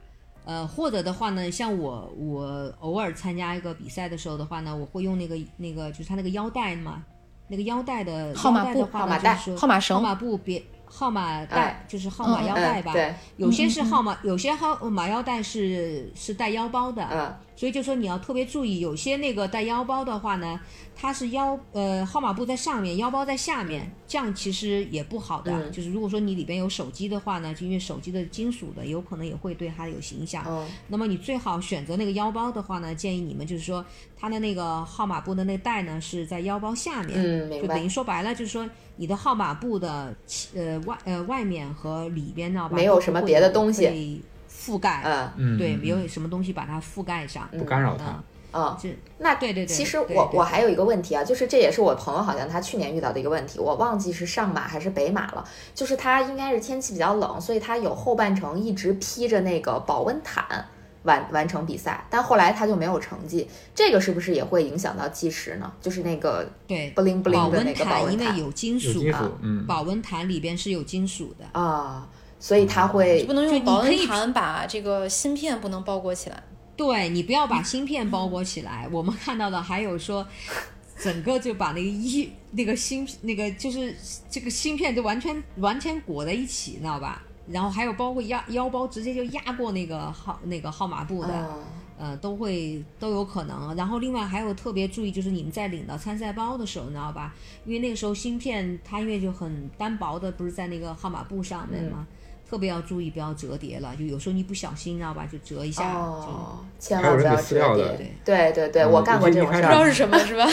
呃，或者的话呢，像我我偶尔参加一个比赛的时候的话呢，我会用那个那个就是它那个腰带嘛，那个腰带的号码布的话呢号码带就是号码绳号码布别号码带、哎就是号码嗯腰带吧。有些是号码，有些号码腰带是是带腰包的，嗯所以就说你要特别注意，有些那个带腰包的话呢，它是腰呃号码布在上面，腰包在下面，这样其实也不好的。嗯就是如果说你里边有手机的话呢，就因为手机的金属的，有可能也会对它有影响。嗯那么你最好选择那个腰包的话呢，建议你们就是说它的那个号码布的那个带呢是在腰包下面，就等于。说白了就是说你的号码布的呃外呃外面和里边呢，没有什么别的东西西覆盖，嗯嗯，对，嗯没有什么东西把它覆盖上，不干扰它嗯。嗯，这那对对对其实我我还有一个问题啊，就是这也是我朋友好像他去年遇到的一个问题，我忘记是上马还是北马了。就是他应该是天气比较冷，所以他有后半程一直披着那个保温毯完完成比赛，但后来他就没有成绩。这个是不是也会影响到计时呢？就是那个对不灵不灵的那个保，温毯因为有金属啊有金属，嗯，保温毯里边是有金属的。啊，所以它会不能就你用保温可以毯把这个芯片不能包裹起来。对你不要把芯片包裹起来。我们看到的还有说，整个就把那个一那个芯那个就是这个芯片就完全完全裹在一起，你知道吧？然后还有包括压腰包直接就压过那个号那个号码布的，啊呃，都会都有可能。然后另外还有特别注意，就是你们在领到参赛包的时候，你知道吧？因为那个时候芯片它因为就很单薄的，不是在那个号码布上面嗯吗？特别要注意不要折叠了，就有时候你不小心，你知道吧，就折一下，哦，千万不要折叠。对对对，嗯我干过这种事儿。不知道是什么，是吧？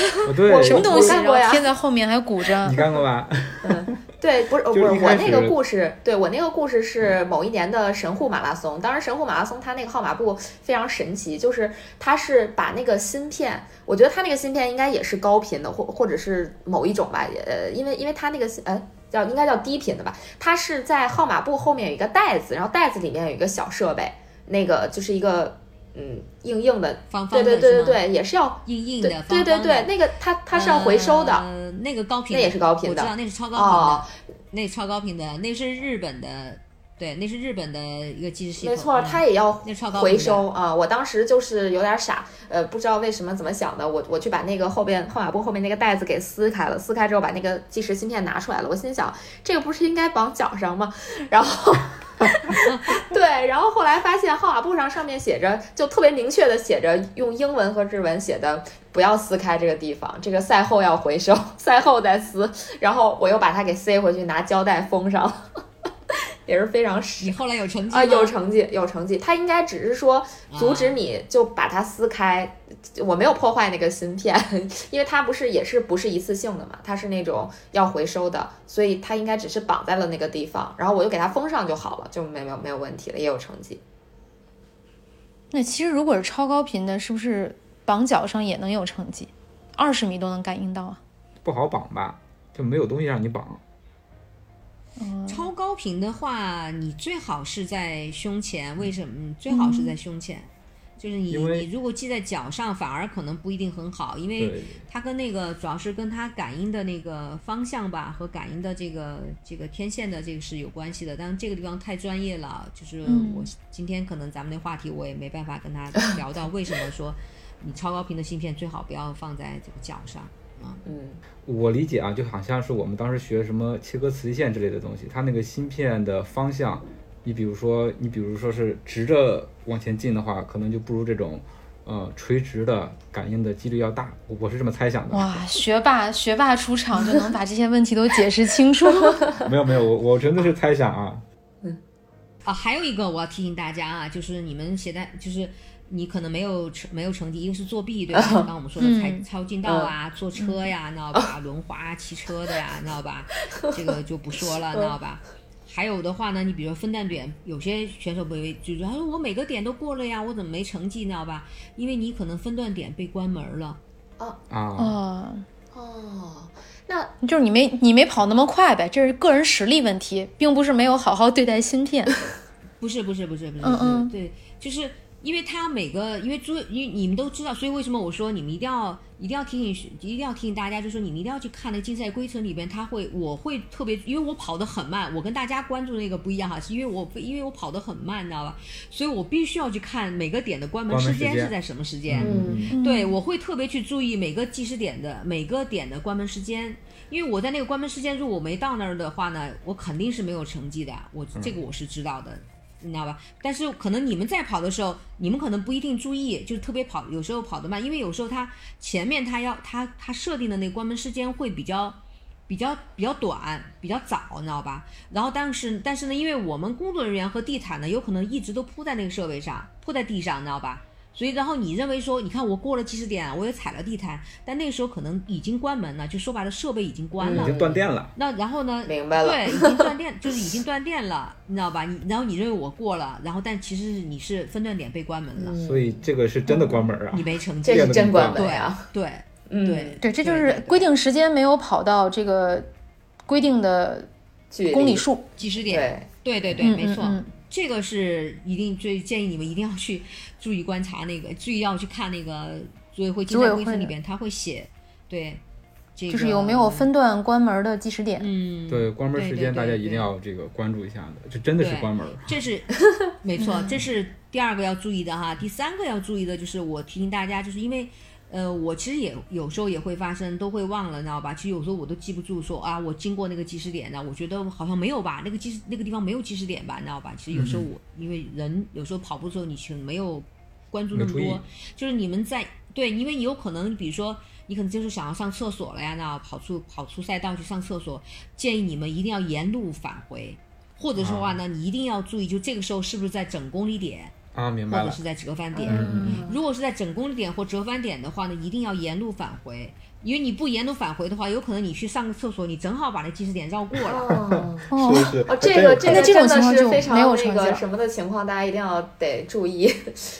我什么东西？干过呀贴在后面还鼓着 你。干过吧？嗯对，不是不是是我那个故事，对我那个故事是某一年的神户马拉松。当时神户马拉松它那个号码布非常神奇，就是它是把那个芯片，我觉得它那个芯片应该也是高频的，或或者是某一种吧，呃，因为因为它那个芯呃叫应该叫低频的吧，它是在号码布后面有一个袋子，然后袋子里面有一个小设备，那个就是一个嗯硬硬的，方方对的对对对对对，也是要硬硬的，对对对方方的对，那个它它是要回收的。呃，那个高频的那也是高频的我知道那是超高频的，哦，那是超高频的，那是日本的，对，那是日本的一个计时系统。没错，嗯它也要回收啊！我当时就是有点傻，呃，不知道为什么怎么想的，我我去把那个后边号码布后面那个袋子给撕开了，撕开之后把那个计时芯片拿出来了，我心想这个不是应该绑脚上吗？然后。对，然后后来发现号码布上上面写着，就特别明确的写着，用英文和日文写的，不要撕开这个地方，这个赛后要回收，赛后再撕。然后我又把它给塞回去，拿胶带封上，也是非常你后来有成绩啊，吗有成绩，有成绩。他应该只是说阻止你就把它撕开，我没有破坏那个芯片，因为它不是也是不是一次性的嘛，它是那种要回收的，所以它应该只是绑在了那个地方，然后我就给它封上就好了，就没没有没有问题了，也有成绩。那其实如果是超高频的，是不是绑脚上也能有成绩？二十米都能感应到啊？不好绑吧？就没有东西让你绑。超高频的话，你最好是在胸前。为什么？嗯最好是在胸前。就是你你如果系在脚上，反而可能不一定很好，因为，它跟那个主要是跟它感应的那个方向吧，和感应的这个这个天线的这个是有关系的。但是这个地方太专业了，就是嗯我今天可能咱们那话题我也没办法跟他聊到为什么说你超高频的芯片最好不要放在这个脚上啊。嗯，我理解啊，就好像是我们当时学什么切割磁力线之类的东西，它那个芯片的方向，你比如说你比如说是直着往前进的话，可能就不如这种。呃，垂直的感应的几率要大，我我是这么猜想的。哇，学霸学霸出场就能把这些问题都解释清楚。没有没有，我我真的是猜想啊。嗯啊，还有一个我要提醒大家啊，就是你们携带，就是你可能没有成没有成绩，一个是作弊，对吧？刚刚我们说的嗯才超近道啊，坐车呀，你知道吧？轮滑、骑车的呀，你知道吧？这个就不说了，你知道吧？还有的话呢，你比如说分段点，有些选手不会，就是他说我每个点都过了呀，我怎么没成绩，你知道吧？因为你可能分段点被关门了。哦，哦，哦，那就是你没你没跑那么快呗，这是个人实力问题，并不是没有好好对待芯片。不是不是不是不是，嗯嗯对，就是因为他每个，因为做，因为你们都知道，所以为什么我说你们一定要一定要提醒，一定要提醒大家，就是说你们一定要去看那个竞赛规程里边，他会，我会特别，因为我跑得很慢，我跟大家关注那个不一样哈，是因为我因为我跑得很慢，你知道吧？所以我必须要去看每个点的关门时间时间是在什么时间。嗯对，我会特别去注意每个计时点的每个点的关门时间，因为我在那个关门时间，如果我没到那儿的话呢，我肯定是没有成绩的，我这个我是知道的。你知道吧？但是可能你们在跑的时候，你们可能不一定注意，就是特别跑，有时候跑得慢，因为有时候它前面它要它它设定的那个关门时间会比较比较比较短，比较早，你知道吧？然后但是但是呢，因为我们工作人员和地毯呢，有可能一直都铺在那个设备上，铺在地上，你知道吧？所以，然后你认为说，你看我过了计时点，我也踩了地毯，但那个时候可能已经关门了，就说白了，设备已经关了。已经断电了。那然后呢？明白了。对，已经断电，就是已经断电了，你知道吧？你然后你认为我过了，然后但其实是你是分段点被关门了。所以这个是真的关门啊！你没成绩，这是真关门对啊！对，嗯，对对，这就是规定时间没有跑到这个规定的公里数计时点。对对对，没错。这个是一定最建议你们一定要去 注意观察那个，注意要去看那个组委会竞赛规则里边，他会写，对，就是有没有分段关门的计时点。嗯，对，关门时间大家一定要这个关注一下的，这真的是关门。这是 没错，这是第二个要注意的哈。第三个要注意的就是我提醒大家，就是因为。呃，我其实也有时候也会发生，都会忘了，你知道吧？其实有时候我都记不住，说啊，我经过那个计时点呢，我觉得好像没有吧，那个计时那个地方没有计时点吧，你知道吧？其实有时候我因为人有时候跑步的时候，你其实没有关注那么多，就是你们在对，因为你有可能，比如说你可能就是想要上厕所了呀，那跑出跑出赛道去上厕所，建议你们一定要沿路返回，或者说话呢，你一定要注意，就这个时候是不是在整公里点。啊，明白或者是在折返点，如果是在整公里点或折返点的话呢，一定要沿路返回，因为你不沿路返回的话，有可能你去上个厕所，你正好把那计时点绕过了。哦，哦，这个这个真的是非常那个什么的情况，大家一定要得注意。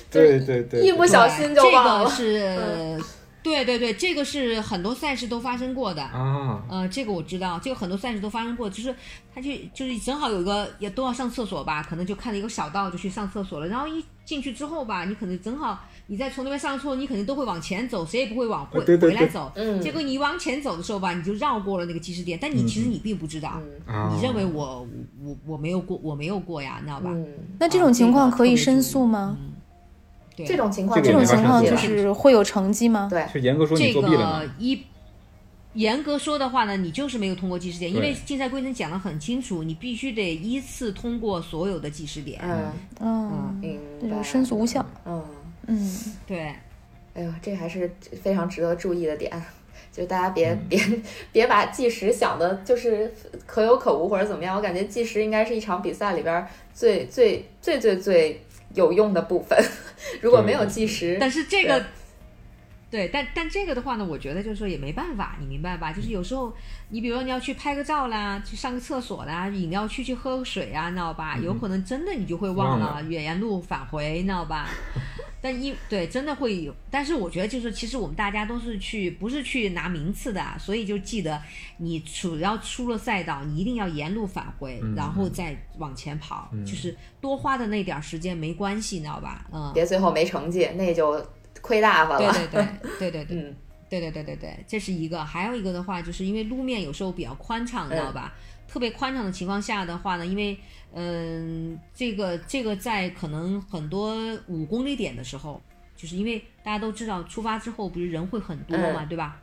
对 对对，一不小心就忘了。这个是。对对对，这个是很多赛事都发生过的啊，呃，这个我知道，这个很多赛事都发生过，就是他去就是正好有一个也都要上厕所吧，可能就看了一个小道就去上厕所了，然后一进去之后吧，你可能正好你再从那边上厕所，你肯定都会往前走，谁也不会往回回来走，嗯，结果你往前走的时候吧，你就绕过了那个计时点，但你其实你并不知道，你认为我我我没有过我没有过呀，你知道吧？那这种情况可以申诉吗？这种情况，这种情况就是会有成绩吗？对，是严格说你作弊了这个一严格说的话呢，你就是没有通过计时点，因为竞赛规则讲的很清楚，你必须得依次通过所有的计时点。嗯嗯，这个申诉无效。嗯嗯，对。哎呦，这还是非常值得注意的点，就大家别别 别把计时想的就是可有可无或者怎么样。我感觉计时应该是一场比赛里边最最最最最。有用的部分，如果没有计时，但是这个，对，但但这个的话呢，我觉得就是说也没办法，你明白吧？就是有时候，你比如说你要去拍个照啦，去上个厕所啦，饮料区去喝个水啊，你知道吧？有可能真的你就会忘了，远沿路返回，你知道吧？但因对真的会有，但是我觉得就是其实我们大家都是去不是去拿名次的，所以就记得你主要出了赛道，你一定要沿路返回，然后再往前跑，就是多花的那点时间没关系，你知道吧？嗯，别最后没成绩，那就亏大发了。对对对对对对，嗯，对对对对对，这是一个，还有一个的话，就是因为路面有时候比较宽敞，你知道吧？特别宽敞的情况下的话呢，因为嗯，这个这个在可能很多五公里点的时候，就是因为大家都知道出发之后不是人会很多嘛，对吧？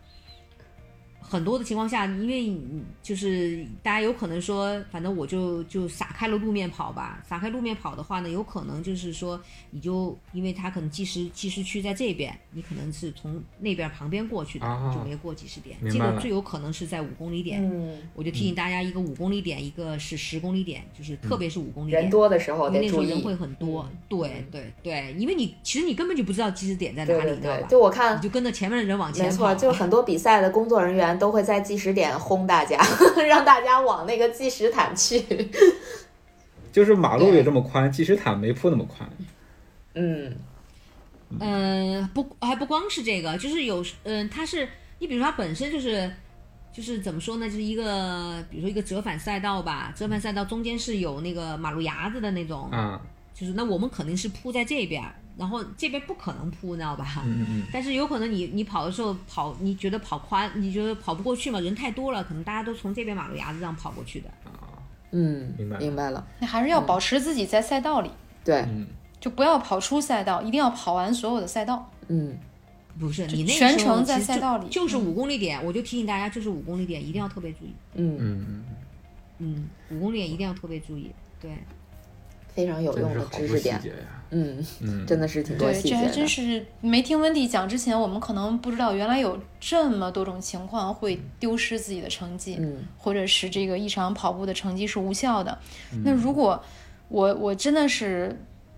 很多的情况下，因为就是大家有可能说，反正我就就撒开了路面跑吧。撒开路面跑的话呢，有可能就是说，你就因为它可能计时计时区在这边，你可能是从那边旁边过去的，就没过计时点。这个最有可能是在五公里点。嗯，我就提醒大家，一个五公里点，一个是十公里点，就是特别是五公里点人多的时候，因为那时候人会很多。对对对，因为你其实你根本就不知道计时点在哪里，知道吧？就我看，你就跟着前面的人往前跑。没错，就很多比赛的工作人员。都会在计时点轰大家，让大家往那个计时毯去。就是马路也这么宽，计时毯没铺那么宽。嗯嗯，不，还不光是这个，就是有嗯，它是你比如说它本身就是就是怎么说呢？就是一个比如说一个折返赛道吧，折返赛道中间是有那个马路牙子的那种，嗯，就是那我们肯定是铺在这边。然后这边不可能铺，你知道吧？嗯嗯。但是有可能你你跑的时候跑，你觉得跑宽，你觉得跑不过去嘛？人太多了，可能大家都从这边马路牙子上跑过去的。啊，嗯，明白明白了。你还是要保持自己在赛道里。对。就不要跑出赛道，一定要跑完所有的赛道。嗯。不是你那全程在赛道里，就是五公里点，我就提醒大家，就是五公里点一定要特别注意。嗯嗯嗯。五公里点一定要特别注意，对。非常有用的知识点。嗯嗯，真的是挺多细节的。对，这还真是没听温迪讲之前，我们可能不知道原来有这么多种情况会丢失自己的成绩，嗯，或者是这个一场跑步的成绩是无效的。那如果我我真的是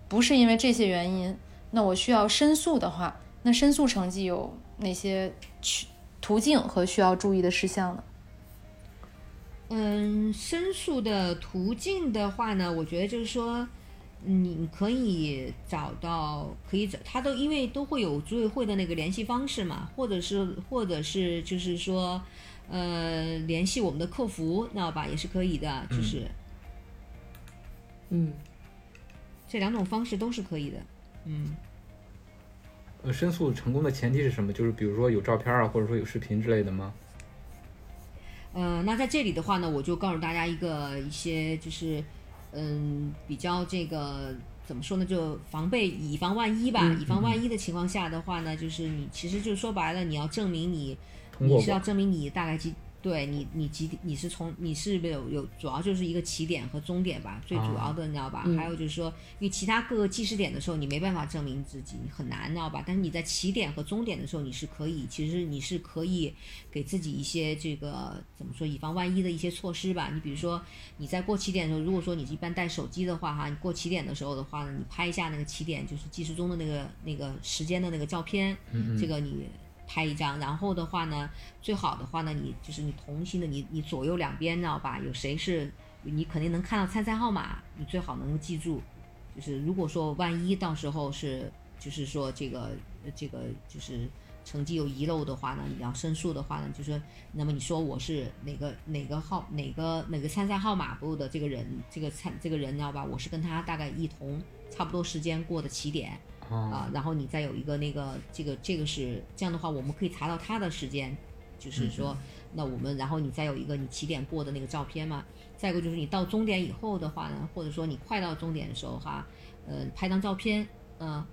不是因为这些原因，那我需要申诉的话，那申诉成绩有哪些途径和需要注意的事项呢？嗯，申诉的途径的话呢，我觉得就是说，你可以找到，可以找他都，因为都会有组委会的那个联系方式嘛，或者是，或者是就是说，呃，联系我们的客服，知道吧，也是可以的，就是，嗯，这两种方式都是可以的，嗯。呃，申诉成功的前提是什么？就是比如说有照片啊，或者说有视频之类的吗？呃，那在这里的话呢，我就告诉大家一个一些就是，嗯，比较这个怎么说呢，就防备以防万一吧。以防万一的情况下的话呢，就是你其实就说白了，你要证明你你是要证明你大概几。对你，你几点？你是从你是有有主要就是一个起点和终点吧，最主要的你知道吧？还有就是说，因为其他各个计时点的时候，你没办法证明自己，你很难，你知道吧？但是你在起点和终点的时候，你是可以，其实你是可以给自己一些这个怎么说，以防万一的一些措施吧。你比如说你在过起点的时候，如果说你一般带手机的话哈，你过起点的时候的话呢，你拍一下那个起点，就是计时钟的那个那个时间的那个照片，这个你。拍一张，然后的话呢，最好的话呢，你就是你同行的，你你左右两边知道吧？有谁是你肯定能看到参赛号码，你最好能够记住。就是如果说万一到时候是，就是说这个这个就是成绩有遗漏的话呢，你要申诉的话呢，就是那么你说我是哪个哪个号哪个哪个参赛号码部的这个人，这个参这个人知道吧？我是跟他大概一同差不多时间过的起点。啊，然后你再有一个那个这个这个是这样的话，我们可以查到他的时间，就是说，那我们然后你再有一个你起点过的那个照片嘛，再一个就是你到终点以后的话呢，或者说你快到终点的时候哈，呃，拍张照片，嗯，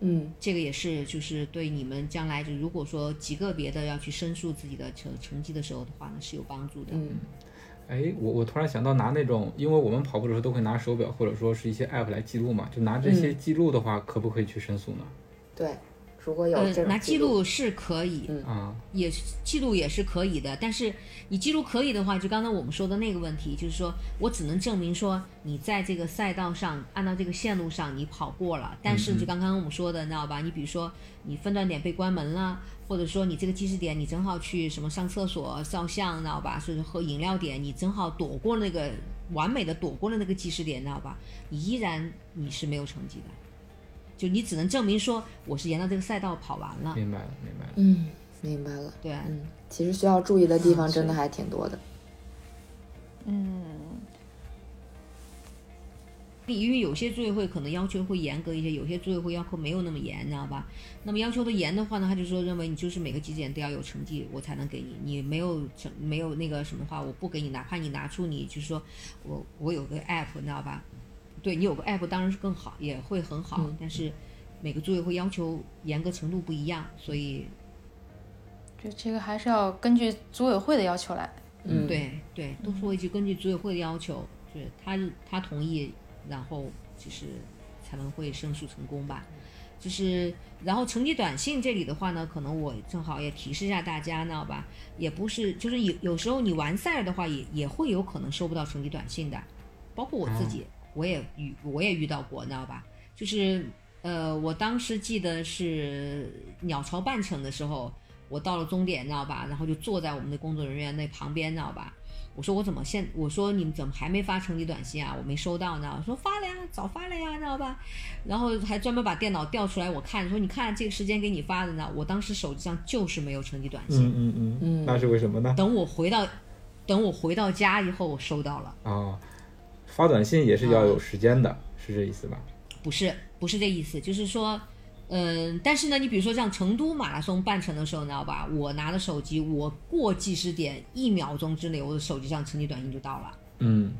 嗯，这个也是就是对你们将来就如果说极个别的要去申诉自己的成成绩的时候的话呢，是有帮助的。嗯。哎，我我突然想到拿那种，因为我们跑步的时候都会拿手表或者说是一些 app 来记录嘛，就拿这些记录的话，可不可以去申诉呢？对。如果有拿记录是可以，嗯，也记录也是可以的。但是你记录可以的话，就刚才我们说的那个问题，就是说我只能证明说你在这个赛道上，按照这个线路上你跑过了。但是就刚刚我们说的，你知道吧？你比如说你分段点被关门了，或者说你这个计时点你正好去什么上厕所、照相，知道吧？是喝饮料点，你正好躲过那个完美的躲过了那个计时点，知道吧？你依然你是没有成绩的。就你只能证明说我是沿着这个赛道跑完了。明白了，明白了。嗯，明白了。对，嗯，其实需要注意的地方真的还挺多的。嗯，因为有些组委会可能要求会严格一些，有些组委会要求没有那么严，你知道吧？那么要求的严的话呢，他就说认为你就是每个绩点都要有成绩，我才能给你。你没有成没有那个什么话，我不给你。哪怕你拿出你就是说我我有个 app，你知道吧？对你有个 app 当然是更好，也会很好，但是每个组委会要求严格程度不一样，所以就这个还是要根据组委会的要求来。嗯，对对，都说一句根据组委会的要求，就是他他同意，然后就是才能会申诉成功吧。就是然后成绩短信这里的话呢，可能我正好也提示一下大家，知道吧？也不是，就是有有时候你完赛的话，也也会有可能收不到成绩短信的，包括我自己。我也遇我也遇到过，你知道吧？就是呃，我当时记得是鸟巢半程的时候，我到了终点，你知道吧？然后就坐在我们的工作人员那旁边，你知道吧？我说我怎么现？我说你们怎么还没发成绩短信啊？我没收到呢。说发了呀，早发了呀，你知道吧？然后还专门把电脑调出来我看，说你看这个时间给你发的呢。我当时手机上就是没有成绩短信。嗯嗯嗯嗯，那是为什么呢？等我回到等我回到家以后，我收到了。哦。发短信也是要有时间的，是这意思吧？不是，不是这意思，就是说，嗯，但是呢，你比如说像成都马拉松半程的时候，你知道吧？我拿着手机，我过计时点一秒钟之内，我的手机上成绩短信就到了。嗯，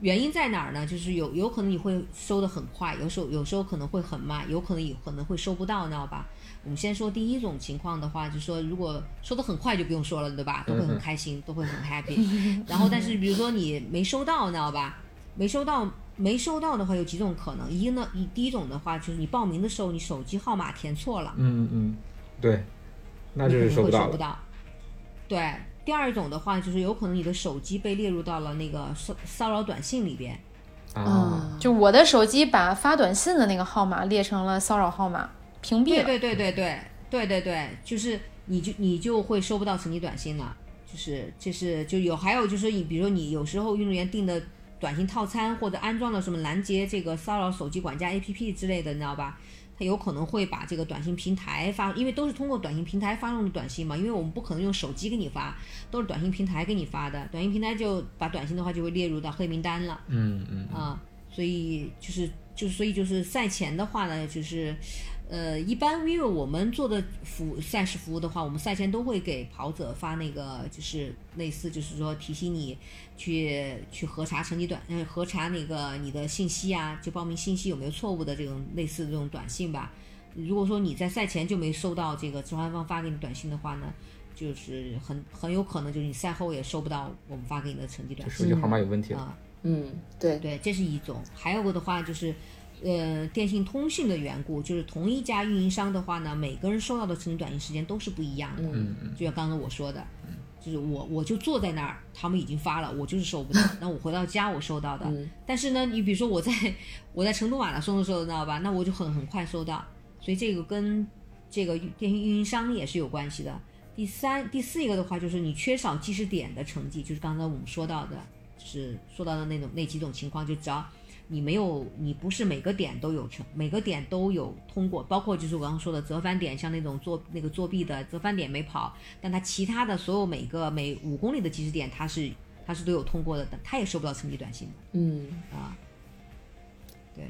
原因在哪儿呢？就是有有可能你会收的很快，有时候有时候可能会很慢，有可能也可能会收不到，你知道吧？我们先说第一种情况的话，就是说如果收的很快就不用说了，对吧？都会很开心，都会很 happy。然后但是比如说你没收到，你知道吧？没收到没收到的话有几种可能，一呢，一第一种的话就是你报名的时候你手机号码填错了，嗯嗯嗯，对，那就是。收不到。对，第二种的话就是有可能你的手机被列入到了那个骚骚扰短信里边。啊，就我的手机把发短信的那个号码列成了骚扰号码，屏蔽了。对对对对对对对对，就是你就你就会收不到成绩短信了。就是这是就有还有就是你比如说你有时候运动员订的短信套餐或者安装了什么拦截这个骚扰手机管家 APP 之类的，你知道吧？他有可能会把这个短信平台发，因为都是通过短信平台发送的短信嘛，因为我们不可能用手机给你发，都是短信平台给你发的，短信平台就把短信的话就会列入到黑名单了。嗯嗯啊，所以就是就是所以就是赛前的话呢，就是呃，一般因为我们做的服务赛事服务的话，我们赛前都会给跑者发那个就是类似就是说提醒你去去核查成绩短呃核查那个你的信息啊，就报名信息有没有错误的这种类似的这种短信吧。如果说你在赛前就没收到这个主办方发给你短信的话呢，就是很很有可能就是你赛后也收不到我们发给你的成绩短信这手机号码有问题了。啊。嗯，对，对，这是一种。还有个的话就是，呃，电信通讯的缘故，就是同一家运营商的话呢，每个人收到的成绩短信时间都是不一样的。嗯嗯就像刚刚我说的，就是我我就坐在那儿，他们已经发了，我就是收不到。那我回到家我收到的，嗯但是呢，你比如说我在 我在成都马拉松的时候，知道吧？那我就很很快收到，所以这个跟这个电信运营商也是有关系的。第三、第四一个的话，就是你缺少计时点的成绩，就是刚才我们说到的，就是说到的那种那几种情况，就只要你没有，你不是每个点都有成，每个点都有通过，包括就是我刚刚说的折返点，像那种作那个作弊的折返点没跑，但他其他的所有每个每五公里的计时点，他是他是都有通过的，但他也收不到成绩短信的嗯，啊。对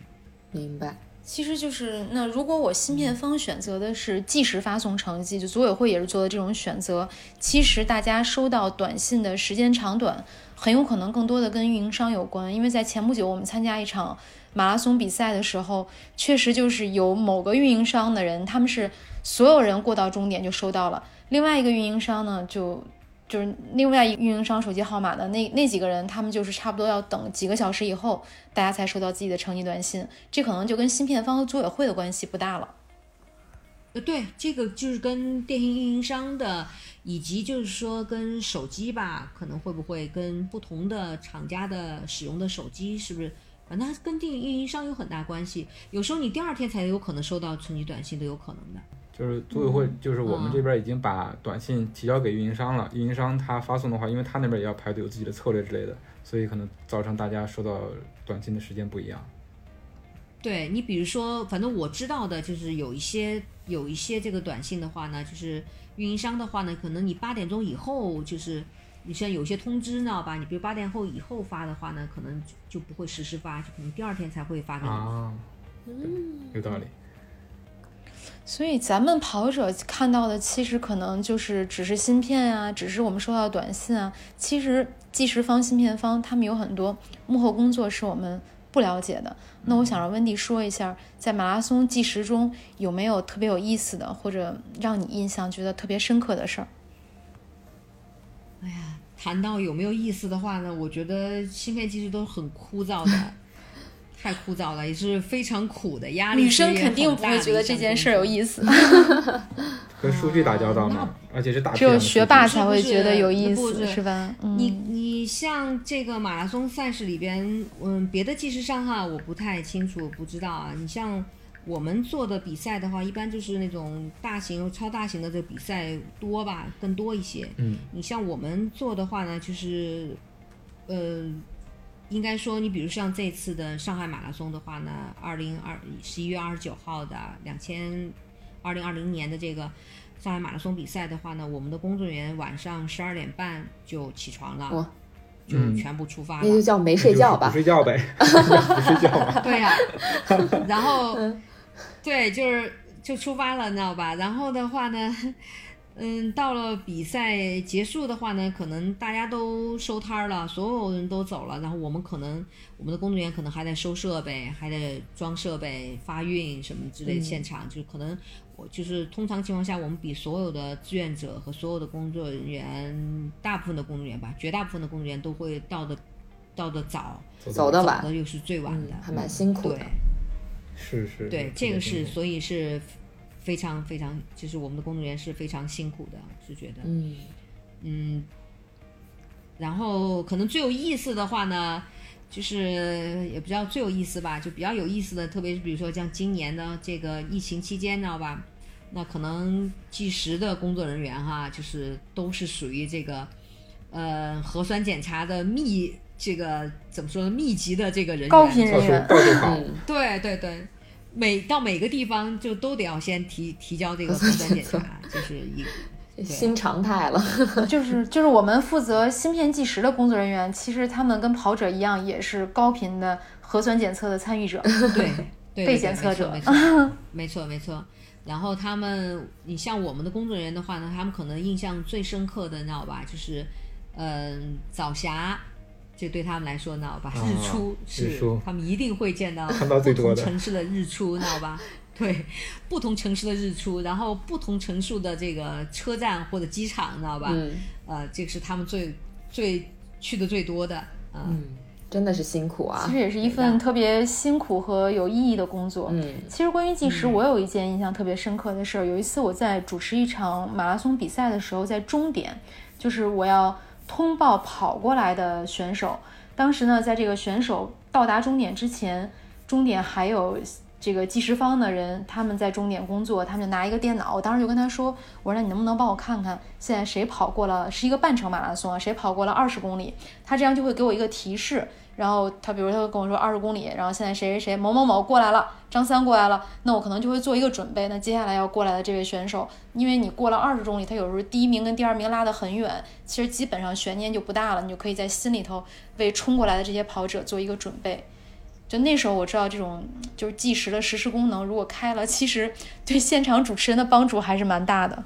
明白。其实就是那如果我芯片方选择的是即时发送成绩，就组委会也是做的这种选择。其实大家收到短信的时间长短，很有可能更多的跟运营商有关。因为在前不久我们参加一场马拉松比赛的时候，确实就是有某个运营商的人，他们是所有人过到终点就收到了，另外一个运营商呢就。就是另外一运营商手机号码的那那几个人，他们就是差不多要等几个小时以后，大家才收到自己的成绩短信。这可能就跟芯片方和组委会的关系不大了。呃，对，这个就是跟电信运营商的，以及就是说跟手机吧，可能会不会跟不同的厂家的使用的手机是不是？反正跟电信运营商有很大关系。有时候你第二天才有可能收到成绩短信都有可能的。就是组委会，嗯就是我们这边已经把短信提交给运营商了。运营商他发送的话，因为他那边也要排队，有自己的策略之类的，所以可能造成大家收到短信的时间不一样。对你，比如说，反正我知道的就是有一些有一些这个短信的话呢，就是运营商的话呢，可能你八点钟以后，就是你像有些通知，知道吧？你比如八点后以后发的话呢，可能就就不会实时发，就可能第二天才会发给你。啊，有道理。所以咱们跑者看到的，其实可能就是只是芯片啊，只是我们收到的短信啊。其实计时方、芯片方他们有很多幕后工作是我们不了解的。那我想让温迪说一下，在马拉松计时中有没有特别有意思的，或者让你印象觉得特别深刻的事儿？哎呀，谈到有没有意思的话呢，我觉得芯片其实都很枯燥的，太枯燥了，也是非常苦的压力。女生肯定不会觉得这件事儿有意思，跟数据打交道嘛，而且是大只有学霸才会觉得有意思，不是是吧？你嗯，你像这个马拉松赛事里边，嗯，别的技师上哈，我不太清楚，不知道啊。你像我们做的比赛的话，一般就是那种大型、超大型的这个比赛多吧，更多一些。嗯，你像我们做的话呢，就是，呃，应该说，你比如像这次的上海马拉松的话呢，二零二十一月二十九号的两千二零二零年的这个上海马拉松比赛的话呢，我们的工作人员晚上十二点半就起床了，哇就嗯全部出发了。那就叫没睡觉吧不。睡觉呗，不睡觉吧。对呀、然后对，就是就出发了，你知道吧？然后的话呢，嗯，到了比赛结束的话呢，可能大家都收摊儿了，所有人都走了，然后我们可能我们的工作人员可能还在收设备，还在装设备、发运什么之类的，现场就可能我就是通常情况下，我们比所有的志愿者和所有的工作人员，大部分的工作人员吧，绝大部分的工作人员都会到的到的早，走走得晚，的又是最晚的，还蛮辛苦的。对，是是，对，这个是所以是。非常非常，就是我们的工作人员是非常辛苦的，是觉得，嗯嗯，然后可能最有意思的话呢，就是也不知道最有意思吧，就比较有意思的，特别是比如说像今年的这个疫情期间，知道吧？那可能计时的工作人员哈，就是都是属于这个呃核酸检查的密，这个怎么说呢？密集的这个人员，高频人员，对对对。每到每个地方就都得要先提提交这个核酸检查，就是一 个新常态了。就是就是我们负责芯片计时的工作人员，其实他们跟跑者一样，也是高频的核酸检测的参与者，对被检测者，没错没错没错。然后他们，你像我们的工作人员的话呢，他们可能印象最深刻的，你知道吧？就是嗯早霞。这对他们来说，知道吧？日出是他们一定会见到不同城市的日出，知道吧？对，不同城市的日出，然后不同城市的这个车站或者机场，知道吧？嗯。呃，这个是他们最最去的最多的。嗯，真的是辛苦啊！其实也是一份特别辛苦和有意义的工作。嗯。其实关于计时，我有一件印象特别深刻的事儿。有一次我在主持一场马拉松比赛的时候，在终点，就是我要。通报跑过来的选手，当时呢，在这个选手到达终点之前，终点还有这个计时方的人，他们在终点工作，他们就拿一个电脑，我当时就跟他说：“我说那你能不能帮我看看，现在谁跑过了，是一个半程马拉松啊，谁跑过了二十公里？他这样就会给我一个提示。”然后他，比如他会跟我说二十公里，然后现在谁谁谁某某某过来了，张三过来了，那我可能就会做一个准备。那接下来要过来的这位选手，因为你过了二十公里，他有时候第一名跟第二名拉得很远，其实基本上悬念就不大了，你就可以在心里头为冲过来的这些跑者做一个准备。就那时候我知道这种就是计时的实时功能如果开了，其实对现场主持人的帮助还是蛮大的。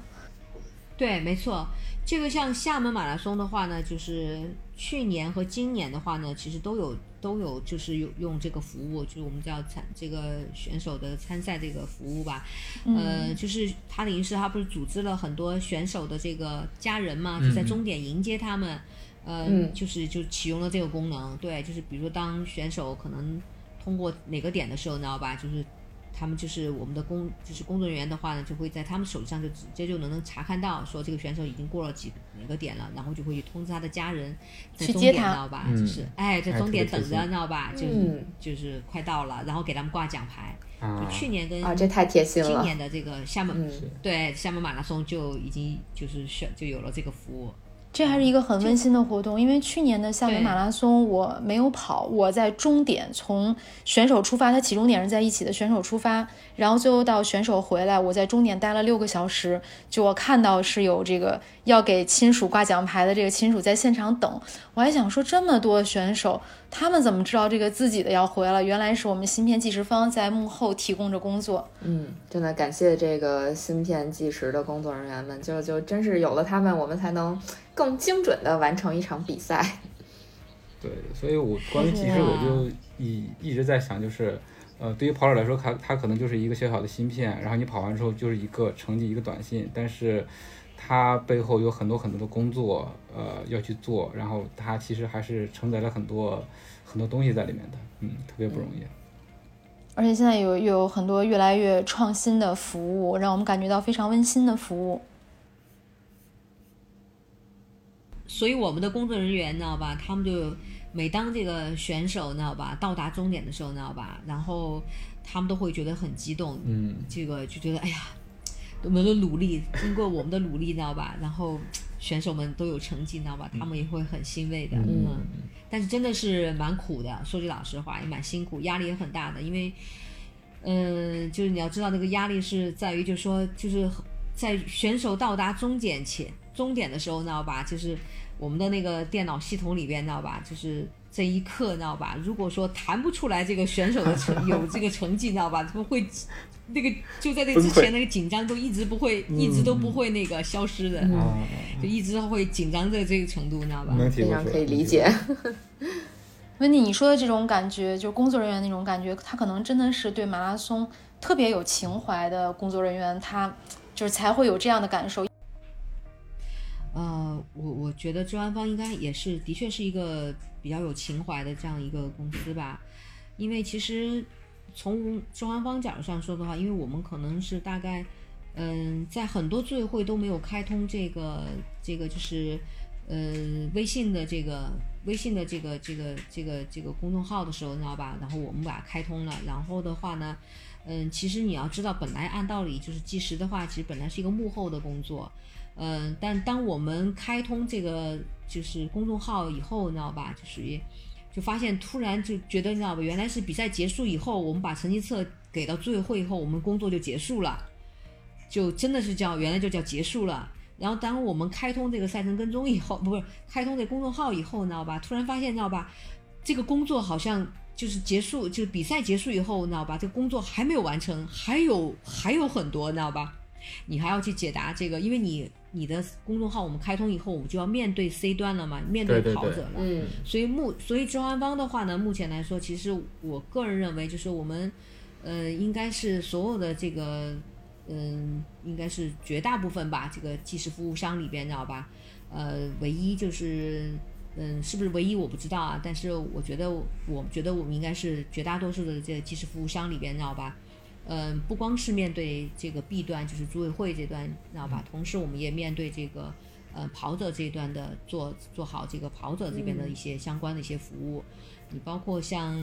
对，没错。这个像厦门马拉松的话呢，就是去年和今年的话呢，其实都有都有就是用用这个服务，就是我们叫参这个选手的参赛这个服务吧。呃，就是他等于是他不是组织了很多选手的这个家人嘛，就在终点迎接他们。呃，就是就启用了这个功能。对，就是比如说当选手可能通过哪个点的时候，你知道吧？就是。他们就是我们的工，就是工作人员的话呢，就会在他们手机上就直接就能能查看到，说这个选手已经过了几哪个点了，然后就会去通知他的家人在终点，知道吧？就是哎，在终点等着，知道吧？就是就是快到了，然后给他们挂奖牌。就去年跟啊，这太贴心了。今年的这个厦门，对厦门马拉松就已经就是选就有了这个服务。这还是一个很温馨的活动，因为去年的厦门马拉松我没有跑，我在终点从选手出发，他起终点是在一起的，选手出发，然后最后到选手回来，我在终点待了六个小时，就我看到是有这个要给亲属挂奖牌的这个亲属在现场等，我还想说这么多选手，他们怎么知道这个自己的要回来？原来是我们芯片计时方在幕后提供着工作。嗯，真的感谢这个芯片计时的工作人员们，就就真是有了他们，我们才能。更精准的完成一场比赛。对，所以我关于其实，我就一一直在想，就是，呃，对于跑者来说，它它可能就是一个小小的芯片，然后你跑完之后就是一个成绩，一个短信，但是它背后有很多很多的工作，呃，要去做，然后它其实还是承载了很多很多东西在里面的，嗯，特别不容易。而且现在有有很多越来越创新的服务，让我们感觉到非常温馨的服务。所以我们的工作人员，知道吧？他们就每当这个选手，知道吧，到达终点的时候，知道吧？然后他们都会觉得很激动，嗯，这个就觉得哎呀，我们的努力，经过我们的努力，知道吧？然后选手们都有成绩，知道吧？他们也会很欣慰的，嗯。但是真的是蛮苦的，说句老实话，也蛮辛苦，压力也很大的，因为，嗯，就是你要知道那个压力是在于，就是说，就是在选手到达终点前，终点的时候，知道吧？就是。我们的那个电脑系统里边，知道吧？就是这一刻，你知道吧？如果说弹不出来这个选手的成有这个成绩，你知道吧？怎么会那个就在那之前那个紧张都一直不会，一直都不会那个消失的，就一直会紧张在这个程度，你知道吧？非常可以理解。温迪，你说的这种感觉，就是工作人员那种感觉，他可能真的是对马拉松特别有情怀的工作人员，他就是才会有这样的感受。呃，我我觉得周安芳应该也是，的确是一个比较有情怀的这样一个公司吧。因为其实从周安方角度上说的话，因为我们可能是大概，嗯，在很多组委会都没有开通这个这个就是，呃，微信的这个微信的这个这个这个这个公众号的时候，你知道吧？然后我们把它开通了，然后的话呢，嗯，其实你要知道，本来按道理就是计时的话，其实本来是一个幕后的工作。嗯，但当我们开通这个就是公众号以后，你知道吧？就属于就发现突然就觉得，你知道吧？原来是比赛结束以后，我们把成绩册给到组委会以后，我们工作就结束了，就真的是叫原来就叫结束了。然后当我们开通这个赛程跟踪以后，不是开通这公众号以后，你知道吧？突然发现，你知道吧？这个工作好像就是结束，就是比赛结束以后，你知道吧？这个工作还没有完成，还有还有很多，你知道吧？你还要去解答这个，因为你。你的公众号我们开通以后，我们就要面对 C 端了嘛，面对跑者了。嗯，所以目所以周安邦的话呢，目前来说，其实我个人认为，就是我们，呃，应该是所有的这个，嗯，应该是绝大部分吧，这个即时服务商里边，知道吧？呃，唯一就是，嗯，是不是唯一我不知道啊，但是我觉得，我觉得我们应该是绝大多数的这个技师服务商里边，知道吧？嗯，不光是面对这个 B 端，就是组委会这端，知道吧？同时，我们也面对这个呃跑者这一端的做做好这个跑者这边的一些相关的一些服务。你包括像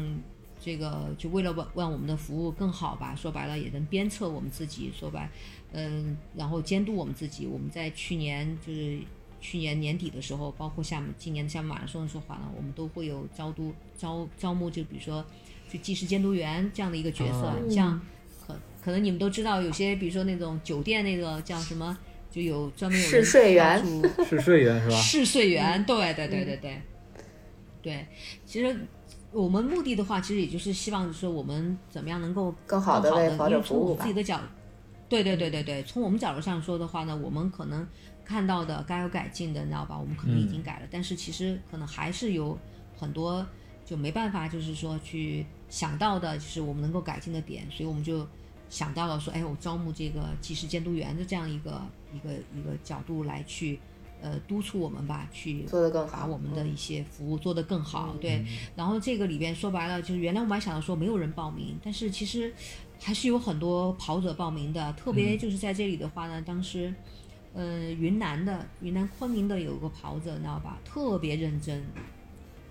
这个，就为了让我们的服务更好吧，说白了也能鞭策我们自己。说白，嗯，然后监督我们自己。我们在去年就是去年年底的时候，包括厦门今年的厦门马拉松的时候，呢，我们都会有招都招招募，就比如说就技师监督员这样的一个角色，像。可能你们都知道，有些比如说那种酒店那个叫什么，就有专门有试睡员，试睡员是吧？试睡员，对对对对对，对。其实我们目的的话，其实也就是希望说我们怎么样能够更好的为跑者服务自己的角，对对对对对，从我们角度上说的话呢，我们可能看到的该有改进的，你知道吧？我们可能已经改了，但是其实可能还是有很多就没办法，就是说去想到的，就是我们能够改进的点，所以我们就。想到了说，哎，我招募这个技师监督员的这样一个一个一个角度来去，呃，督促我们吧，去做得更好，把我们的一些服务做得更好。对，然后这个里边说白了，就是原来我们还想到说没有人报名，但是其实还是有很多跑者报名的。特别就是在这里的话呢，当时，呃，云南的云南昆明的有个跑者，你知道吧？特别认真，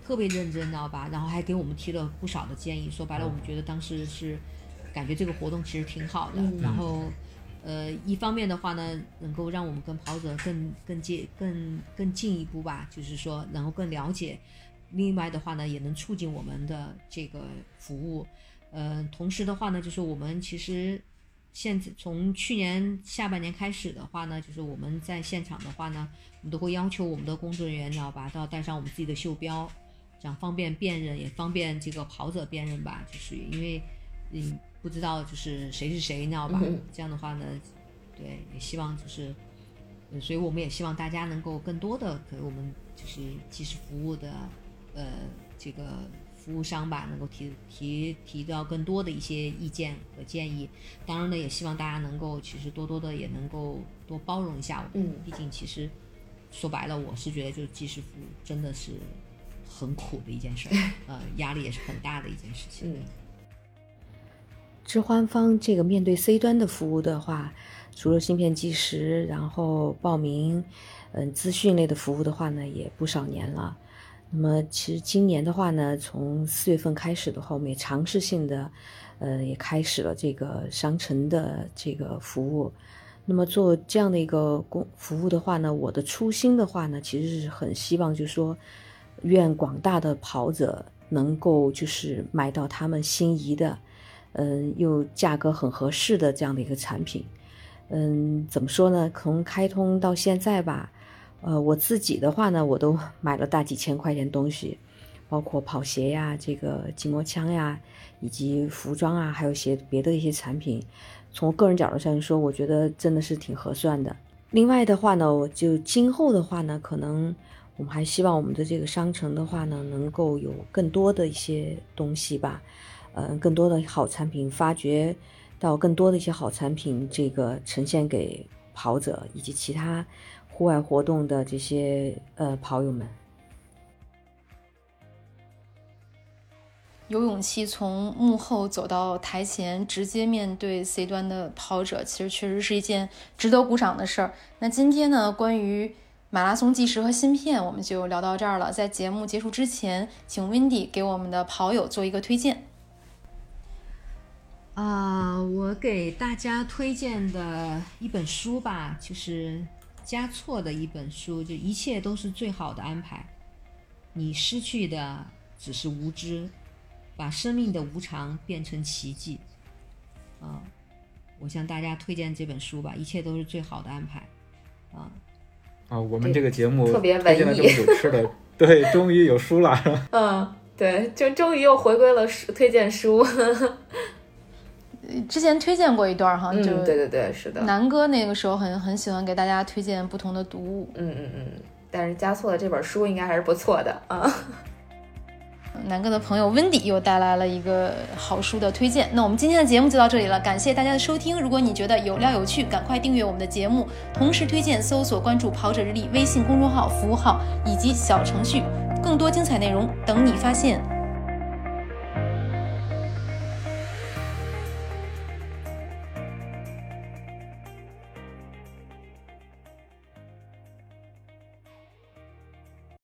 特别认真，知道吧？然后还给我们提了不少的建议。说白了，我们觉得当时是。感觉这个活动其实挺好的，然后，呃，一方面的话呢，能够让我们跟跑者更更接更更进一步吧，就是说，能够更了解；另外的话呢，也能促进我们的这个服务。呃，同时的话呢，就是我们其实现在从去年下半年开始的话呢，就是我们在现场的话呢，我们都会要求我们的工作人员，知道吧，都要带上我们自己的袖标，这样方便辨认，也方便这个跑者辨认吧，就是因为，嗯。不知道就是谁是谁，你知道吧？这样的话呢，对，也希望就是，所以我们也希望大家能够更多的给我们就是即时服务的，呃，这个服务商吧，能够提提提到更多的一些意见和建议。当然呢，也希望大家能够其实多多的也能够多包容一下我们。毕竟其实说白了，我是觉得就是即时服务真的是很苦的一件事儿，呃，压力也是很大的一件事情。置换方这个面对 C 端的服务的话，除了芯片计时，然后报名，嗯，资讯类的服务的话呢，也不少年了。那么其实今年的话呢，从四月份开始的话，我们也尝试性的，呃，也开始了这个商城的这个服务。那么做这样的一个公服务的话呢，我的初心的话呢，其实是很希望，就是说，愿广大的跑者能够就是买到他们心仪的。嗯，又价格很合适的这样的一个产品，嗯，怎么说呢？从开通到现在吧，呃，我自己的话呢，我都 买了大几千块钱东西，包括跑鞋呀、这个筋膜枪呀，以及服装啊，还有些别的一些产品。从个人角度上说，我觉得真的是挺合算的。另外的话呢，我就今后的话呢，可能我们还希望我们的这个商城的话呢，能够有更多的一些东西吧，嗯，更多的好产品，发掘到更多的一些好产品，这个呈现给跑者以及其他户外活动的这些呃跑友们。有勇气从幕后走到台前，直接面对 C 端的跑者，其实确实是一件值得鼓掌的事儿。那今天呢，关于马拉松计时和芯片，我们就聊到这儿了。在节目结束之前，请 Wendy 给我们的跑友做一个推荐。啊，我给大家推荐的一本书吧，就是加措的一本书，就一切都是最好的安排，你失去的只是无知。把生命的无常变成奇迹，啊！我向大家推荐这本书吧，一切都是最好的安排，啊！啊，我们这个节目特别推荐了这么久吃的，对，终于有书了，嗯，对，就终于又回归了书推荐书。之前推荐过一段哈，就对对对，是的。南哥那个时候很很喜欢给大家推荐不同的读物，嗯嗯嗯。但是加错的这本书应该还是不错的啊。南哥的朋友温迪又带来了一个好书的推荐。那我们今天的节目就到这里了，感谢大家的收听。如果你觉得有料有趣，赶快订阅我们的节目，同时推荐、搜索、关注“跑者日历”微信公众号、服务号以及小程序，更多精彩内容等你发现。